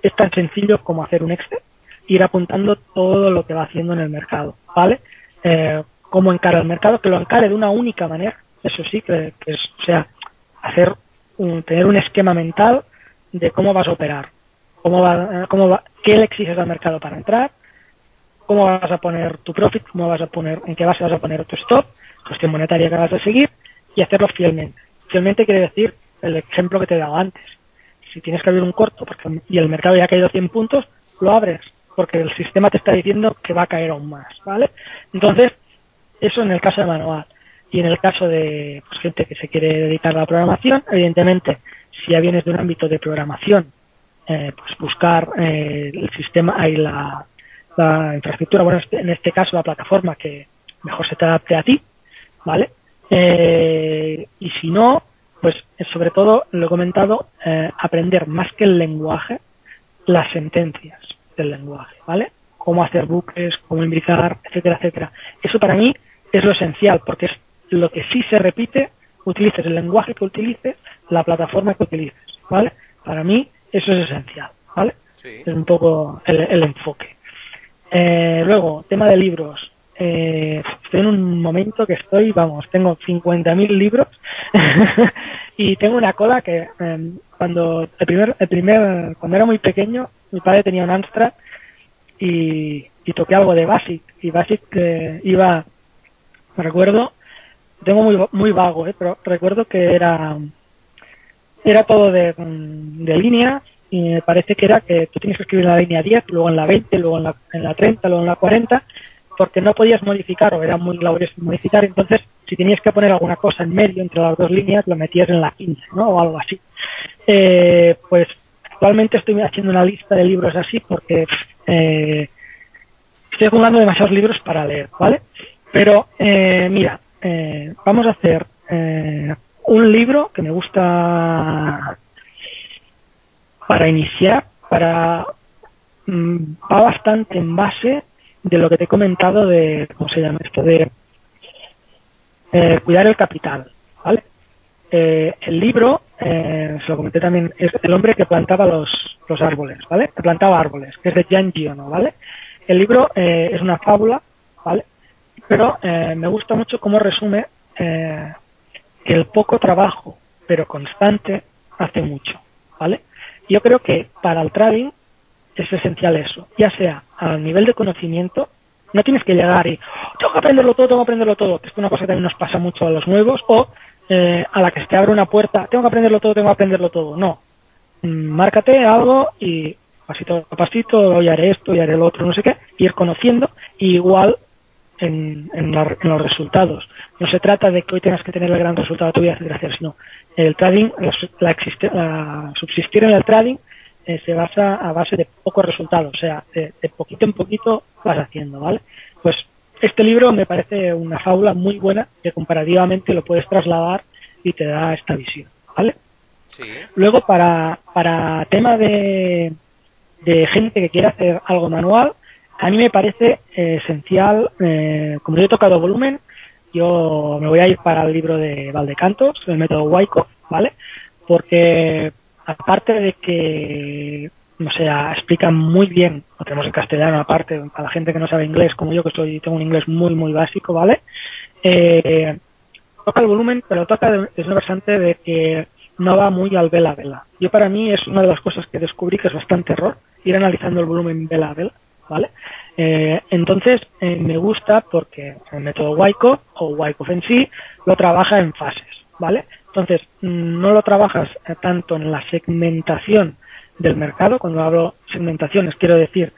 es tan sencillo como hacer un Excel ir apuntando todo lo que va haciendo en el mercado, ¿vale? Eh, cómo encara el mercado, que lo encare de una única manera, eso sí, que, es, o sea, hacer un, tener un esquema mental de cómo vas a operar, cómo va, cómo va, qué le exiges al mercado para entrar, cómo vas a poner tu profit, cómo vas a poner, en qué base vas a poner tu stop, cuestión monetaria que vas a seguir y hacerlo fielmente. Fielmente quiere decir el ejemplo que te he dado antes. Si tienes que abrir un corto y el mercado ya ha caído 100 puntos, lo abres porque el sistema te está diciendo que va a caer aún más, ¿vale? Entonces, eso en el caso de manual. Y en el caso de pues, gente que se quiere dedicar a la programación, evidentemente, si ya vienes de un ámbito de programación, eh, pues buscar eh, el sistema, hay la, infraestructura, bueno, este, en este caso la plataforma que mejor se te adapte a ti, ¿vale? Eh, y si no, pues sobre todo, lo he comentado, eh, aprender más que el lenguaje, las sentencias del lenguaje, ¿vale? Cómo hacer buques, cómo imbricar, etcétera, etcétera. Eso para mí es lo esencial, porque es lo que sí se repite, utilices el lenguaje que utilices, la plataforma que utilices, ¿vale? Para mí eso es esencial, ¿vale? Es un poco el, enfoque. Eh, luego, tema de libros. Eh, estoy en un momento que estoy, vamos, tengo 50.000 libros y tengo una cola que em, cuando el primer, el primer, cuando era muy pequeño, mi padre tenía un Amstrad y, toqué algo de Basic y Basic eh, iba, recuerdo, tengo muy, muy vago, eh, pero recuerdo que era era todo de, de líneas y me parece que era que tú tienes que escribir en la línea 10, luego en la 20, luego en la, en la 30, luego en la 40, porque no podías modificar o era muy laborioso modificar, entonces si tenías que poner alguna cosa en medio entre las dos líneas, lo metías en la 15, ¿no? O algo así. Eh, pues actualmente estoy haciendo una lista de libros así porque eh, estoy acumulando demasiados libros para leer, ¿vale? Pero eh, mira, eh, vamos a hacer eh, un libro que me gusta para iniciar, para mm, va bastante en base de lo que te he comentado de cómo se llama esto de eh, cuidar el capital, ¿vale? Eh, el libro, eh, se lo comenté también, es el hombre que plantaba los, los árboles, ¿vale? Que plantaba árboles, que es de Jan Giono, ¿vale? El libro eh, es una fábula, ¿vale? Pero eh, me gusta mucho cómo resume eh, que el poco trabajo, pero constante, hace mucho, ¿vale? Yo creo que para el trading es esencial eso, ya sea a nivel de conocimiento, no tienes que llegar y tengo que aprenderlo todo, tengo que aprenderlo todo, que es una cosa que también nos pasa mucho a los nuevos, o eh, a la que se te abre una puerta, tengo que aprenderlo todo, tengo que aprenderlo todo, no. Mm, márcate algo y pasito a pasito, hoy haré esto, hoy haré lo otro, no sé qué, ir conociendo, y igual en, en, los resultados. No se trata de que hoy tengas que tener el gran resultado de tu vida, etcétera, sino el trading, la, la subsistir en el trading eh, se basa a base de pocos resultados, o sea, de, de, poquito en poquito vas haciendo, ¿vale? Pues este libro me parece una fábula muy buena que comparativamente lo puedes trasladar y te da esta visión, ¿vale? Sí. Luego, para, para tema de, de gente que quiere hacer algo manual, a mí me parece eh, esencial, eh, como yo he tocado volumen, yo me voy a ir para el libro de Valdecantos, el método Wyckoff, ¿vale? Porque aparte de que, no sé, explican muy bien, lo tenemos en castellano aparte, para la gente que no sabe inglés, como yo que soy, tengo un inglés muy, muy básico, ¿vale? Eh, toca el volumen, pero toca desde una versante de que no va muy al vela a vela. Yo para mí es una de las cosas que descubrí que es bastante error, ir analizando el volumen vela a vela ¿vale? Eh, entonces, eh, me gusta porque el método Wyckoff o Wyckoff en sí lo trabaja en fases, ¿vale? Entonces, mm, no lo trabajas eh, tanto en la segmentación del mercado, cuando hablo segmentaciones quiero decir,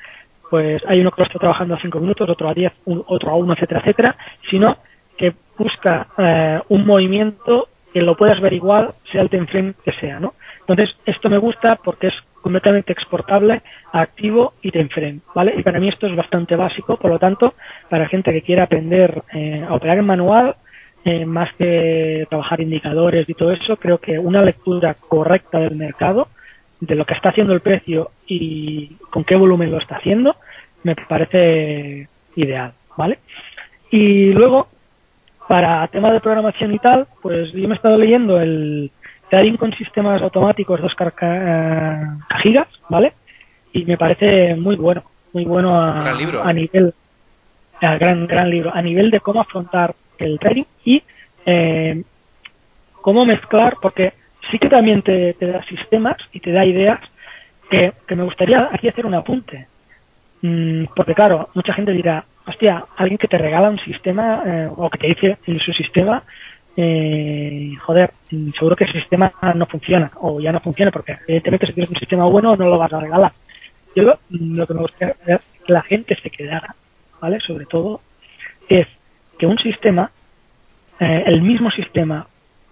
pues hay uno que lo está trabajando a 5 minutos, otro a 10, otro a 1, etcétera, etcétera, sino que busca eh, un movimiento que lo puedas ver igual, sea el time frame que sea, ¿no? Entonces, esto me gusta porque es completamente exportable a activo y time frame, ¿vale? Y para mí esto es bastante básico, por lo tanto, para gente que quiera aprender eh, a operar en manual, eh, más que trabajar indicadores y todo eso, creo que una lectura correcta del mercado, de lo que está haciendo el precio y con qué volumen lo está haciendo, me parece ideal, ¿vale? Y luego, para tema de programación y tal, pues yo me he estado leyendo el trading con sistemas automáticos 2 gigas, ¿vale? Y me parece muy bueno, muy bueno a, a nivel, a gran, gran libro, a nivel de cómo afrontar el trading y eh, cómo mezclar, porque sí que también te, da sistemas y te da ideas que, que me gustaría aquí hacer un apunte. Mm, porque claro, mucha gente dirá, hostia, alguien que te regala un sistema eh, o que te dice su sistema eh, joder, seguro que el sistema no funciona o ya no funciona porque evidentemente si tienes un sistema bueno no lo vas a regalar. Yo lo, lo que me gustaría que la gente se quedara, ¿vale? Sobre todo es que un sistema, eh, el mismo sistema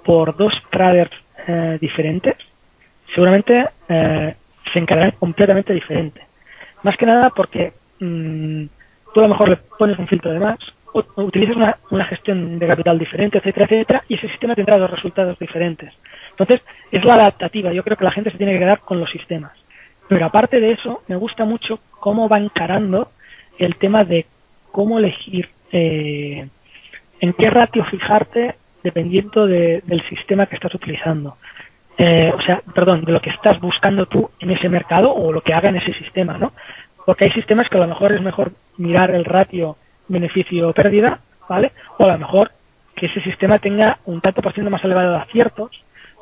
por dos traders eh, diferentes, seguramente eh, se encargarán completamente diferente. Más que nada porque mmm, tú a lo mejor le pones un filtro de más, utilizas una, una gestión de capital diferente, etcétera, etcétera, y ese sistema tendrá dos resultados diferentes. Entonces, es la adaptativa. Yo creo que la gente se tiene que quedar con los sistemas. Pero aparte de eso, me gusta mucho cómo va encarando el tema de cómo elegir, eh, en qué ratio fijarte dependiendo de, del sistema que estás utilizando. Eh, o sea, perdón, de lo que estás buscando tú en ese mercado o lo que haga en ese sistema, ¿no? Porque hay sistemas que a lo mejor es mejor mirar el ratio beneficio-pérdida, ¿vale? O a lo mejor que ese sistema tenga un tanto por ciento más elevado de aciertos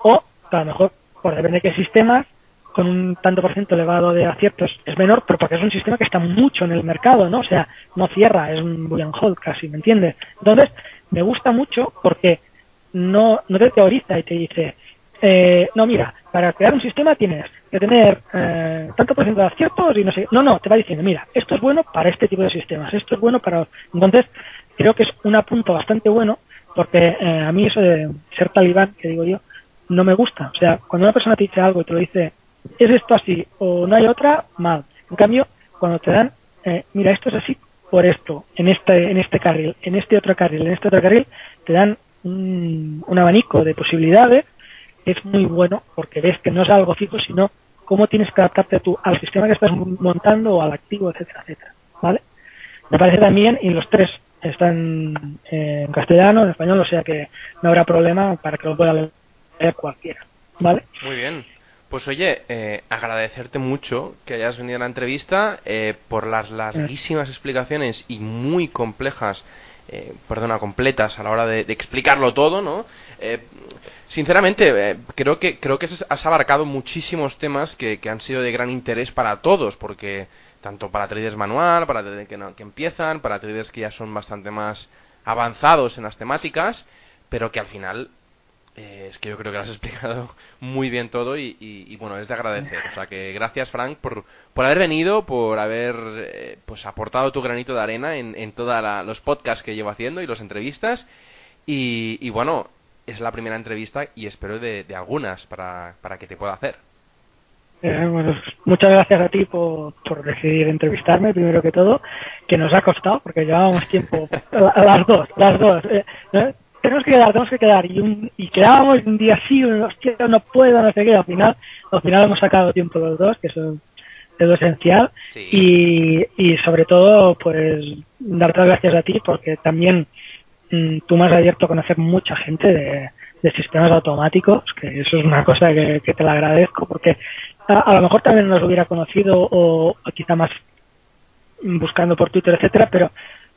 o a lo mejor, por depende de qué sistemas, con un tanto por ciento elevado de aciertos es menor, pero porque es un sistema que está mucho en el mercado, ¿no? O sea, no cierra, es un buy and hold casi, ¿me entiendes? Entonces, me gusta mucho porque no, no te teoriza y te dice, eh, no, mira, para crear un sistema tienes que tener eh, tanto por ciento de aciertos y no sé, no, no, te va diciendo, mira, esto es bueno para este tipo de sistemas, esto es bueno para... Entonces, creo que es un apunto bastante bueno porque eh, a mí eso de ser talibán, que digo yo, no me gusta. O sea, cuando una persona te dice algo y te lo dice, es esto así o no hay otra, mal. En cambio, cuando te dan, eh, mira, esto es así por esto, en este, en este carril, en este otro carril, en este otro carril, te dan un, un abanico de posibilidades es muy bueno porque ves que no es algo fijo, sino cómo tienes que adaptarte tú al sistema que estás montando o al activo, etcétera, etcétera. ¿Vale? Me parece también, y los tres están en castellano, en español, o sea que no habrá problema para que lo pueda leer cualquiera. ¿Vale? Muy bien. Pues oye, eh, agradecerte mucho que hayas venido a la entrevista eh, por las larguísimas explicaciones y muy complejas, eh, perdona, completas a la hora de, explicarlo todo, ¿no? sinceramente, creo que creo que has abarcado muchísimos temas que, que, han sido de gran interés para todos, porque tanto para traders manual, para traders que, que empiezan, para traders que ya son bastante más avanzados en las temáticas, pero que al final eh, es que yo creo que lo has explicado muy bien todo y, bueno, es de agradecer. O sea que gracias Frank por, por haber venido, por haber eh, pues aportado tu granito de arena en, en todos los podcasts que llevo haciendo y las entrevistas. Y, bueno, es la primera entrevista y espero de, algunas para, para que te pueda hacer. Eh, bueno, muchas gracias a ti por, por decidir entrevistarme, primero que todo, que nos ha costado, porque llevábamos tiempo, las dos, las dos tenemos que quedar, tenemos que quedar. Y, un, y quedábamos un día sí, hostia, no puedo, no sé qué. Al final, al final hemos sacado tiempo los dos, que eso es lo esencial. Y, y sobre todo, pues, darte las gracias a ti, porque también mm, tú me has abierto a conocer mucha gente de, de sistemas automáticos, que eso es una cosa que, que te la agradezco, porque a, a, lo mejor también nos hubiera conocido o, o quizá más buscando por Twitter, etcétera, pero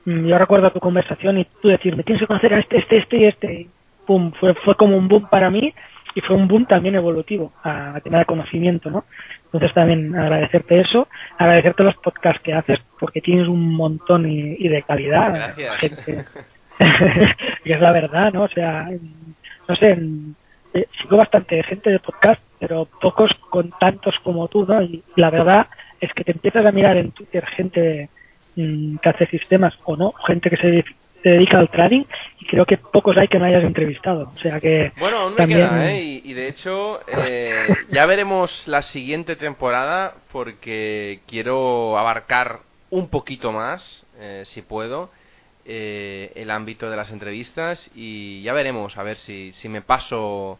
yo recuerdo tu conversación y tú decirme, tienes que conocer a este, este, este y este. pum, fue, fue como un boom para mí y fue un boom también evolutivo a, tener conocimiento, ¿no? Entonces también agradecerte eso, agradecerte los podcasts que haces porque tienes un montón y, de calidad. Gracias. y es la verdad, ¿no? O sea, no sé, eh, sigo bastante gente de podcast, pero pocos con tantos como tú, ¿no? Y la verdad es que te empiezas a mirar en Twitter gente de Mm, que hace sistemas o no, gente que se, dedica al trading y creo que pocos hay que me hayas entrevistado. O sea que. Bueno, aún me queda, ¿eh? Y, de hecho, eh, ya veremos la siguiente temporada porque quiero abarcar un poquito más, eh, si puedo, el ámbito de las entrevistas y ya veremos a ver si, si me paso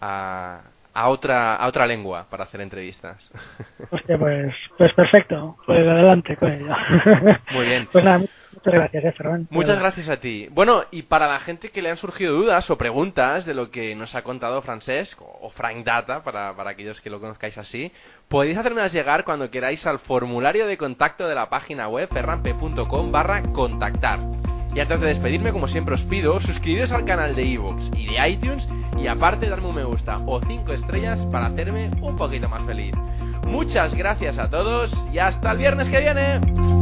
a, a otra a otra lengua para hacer entrevistas. Hostia, pues, pues perfecto. Pues adelante con ello. Muy bien. Pues nada, muchas gracias, eh, Muchas gracias a ti. Bueno, y para la gente que le han surgido dudas o preguntas de lo que nos ha contado Francesc o Frank Data, para, para aquellos que lo conozcáis así, podéis hacérmelas llegar cuando queráis al formulario de contacto de la página web ferrampe.com barra contactar. Y antes de despedirme, como siempre os pido, suscribiros al canal de Evox y de iTunes y aparte darme un me gusta o 5 estrellas para hacerme un poquito más feliz. Muchas gracias a todos y hasta el viernes que viene.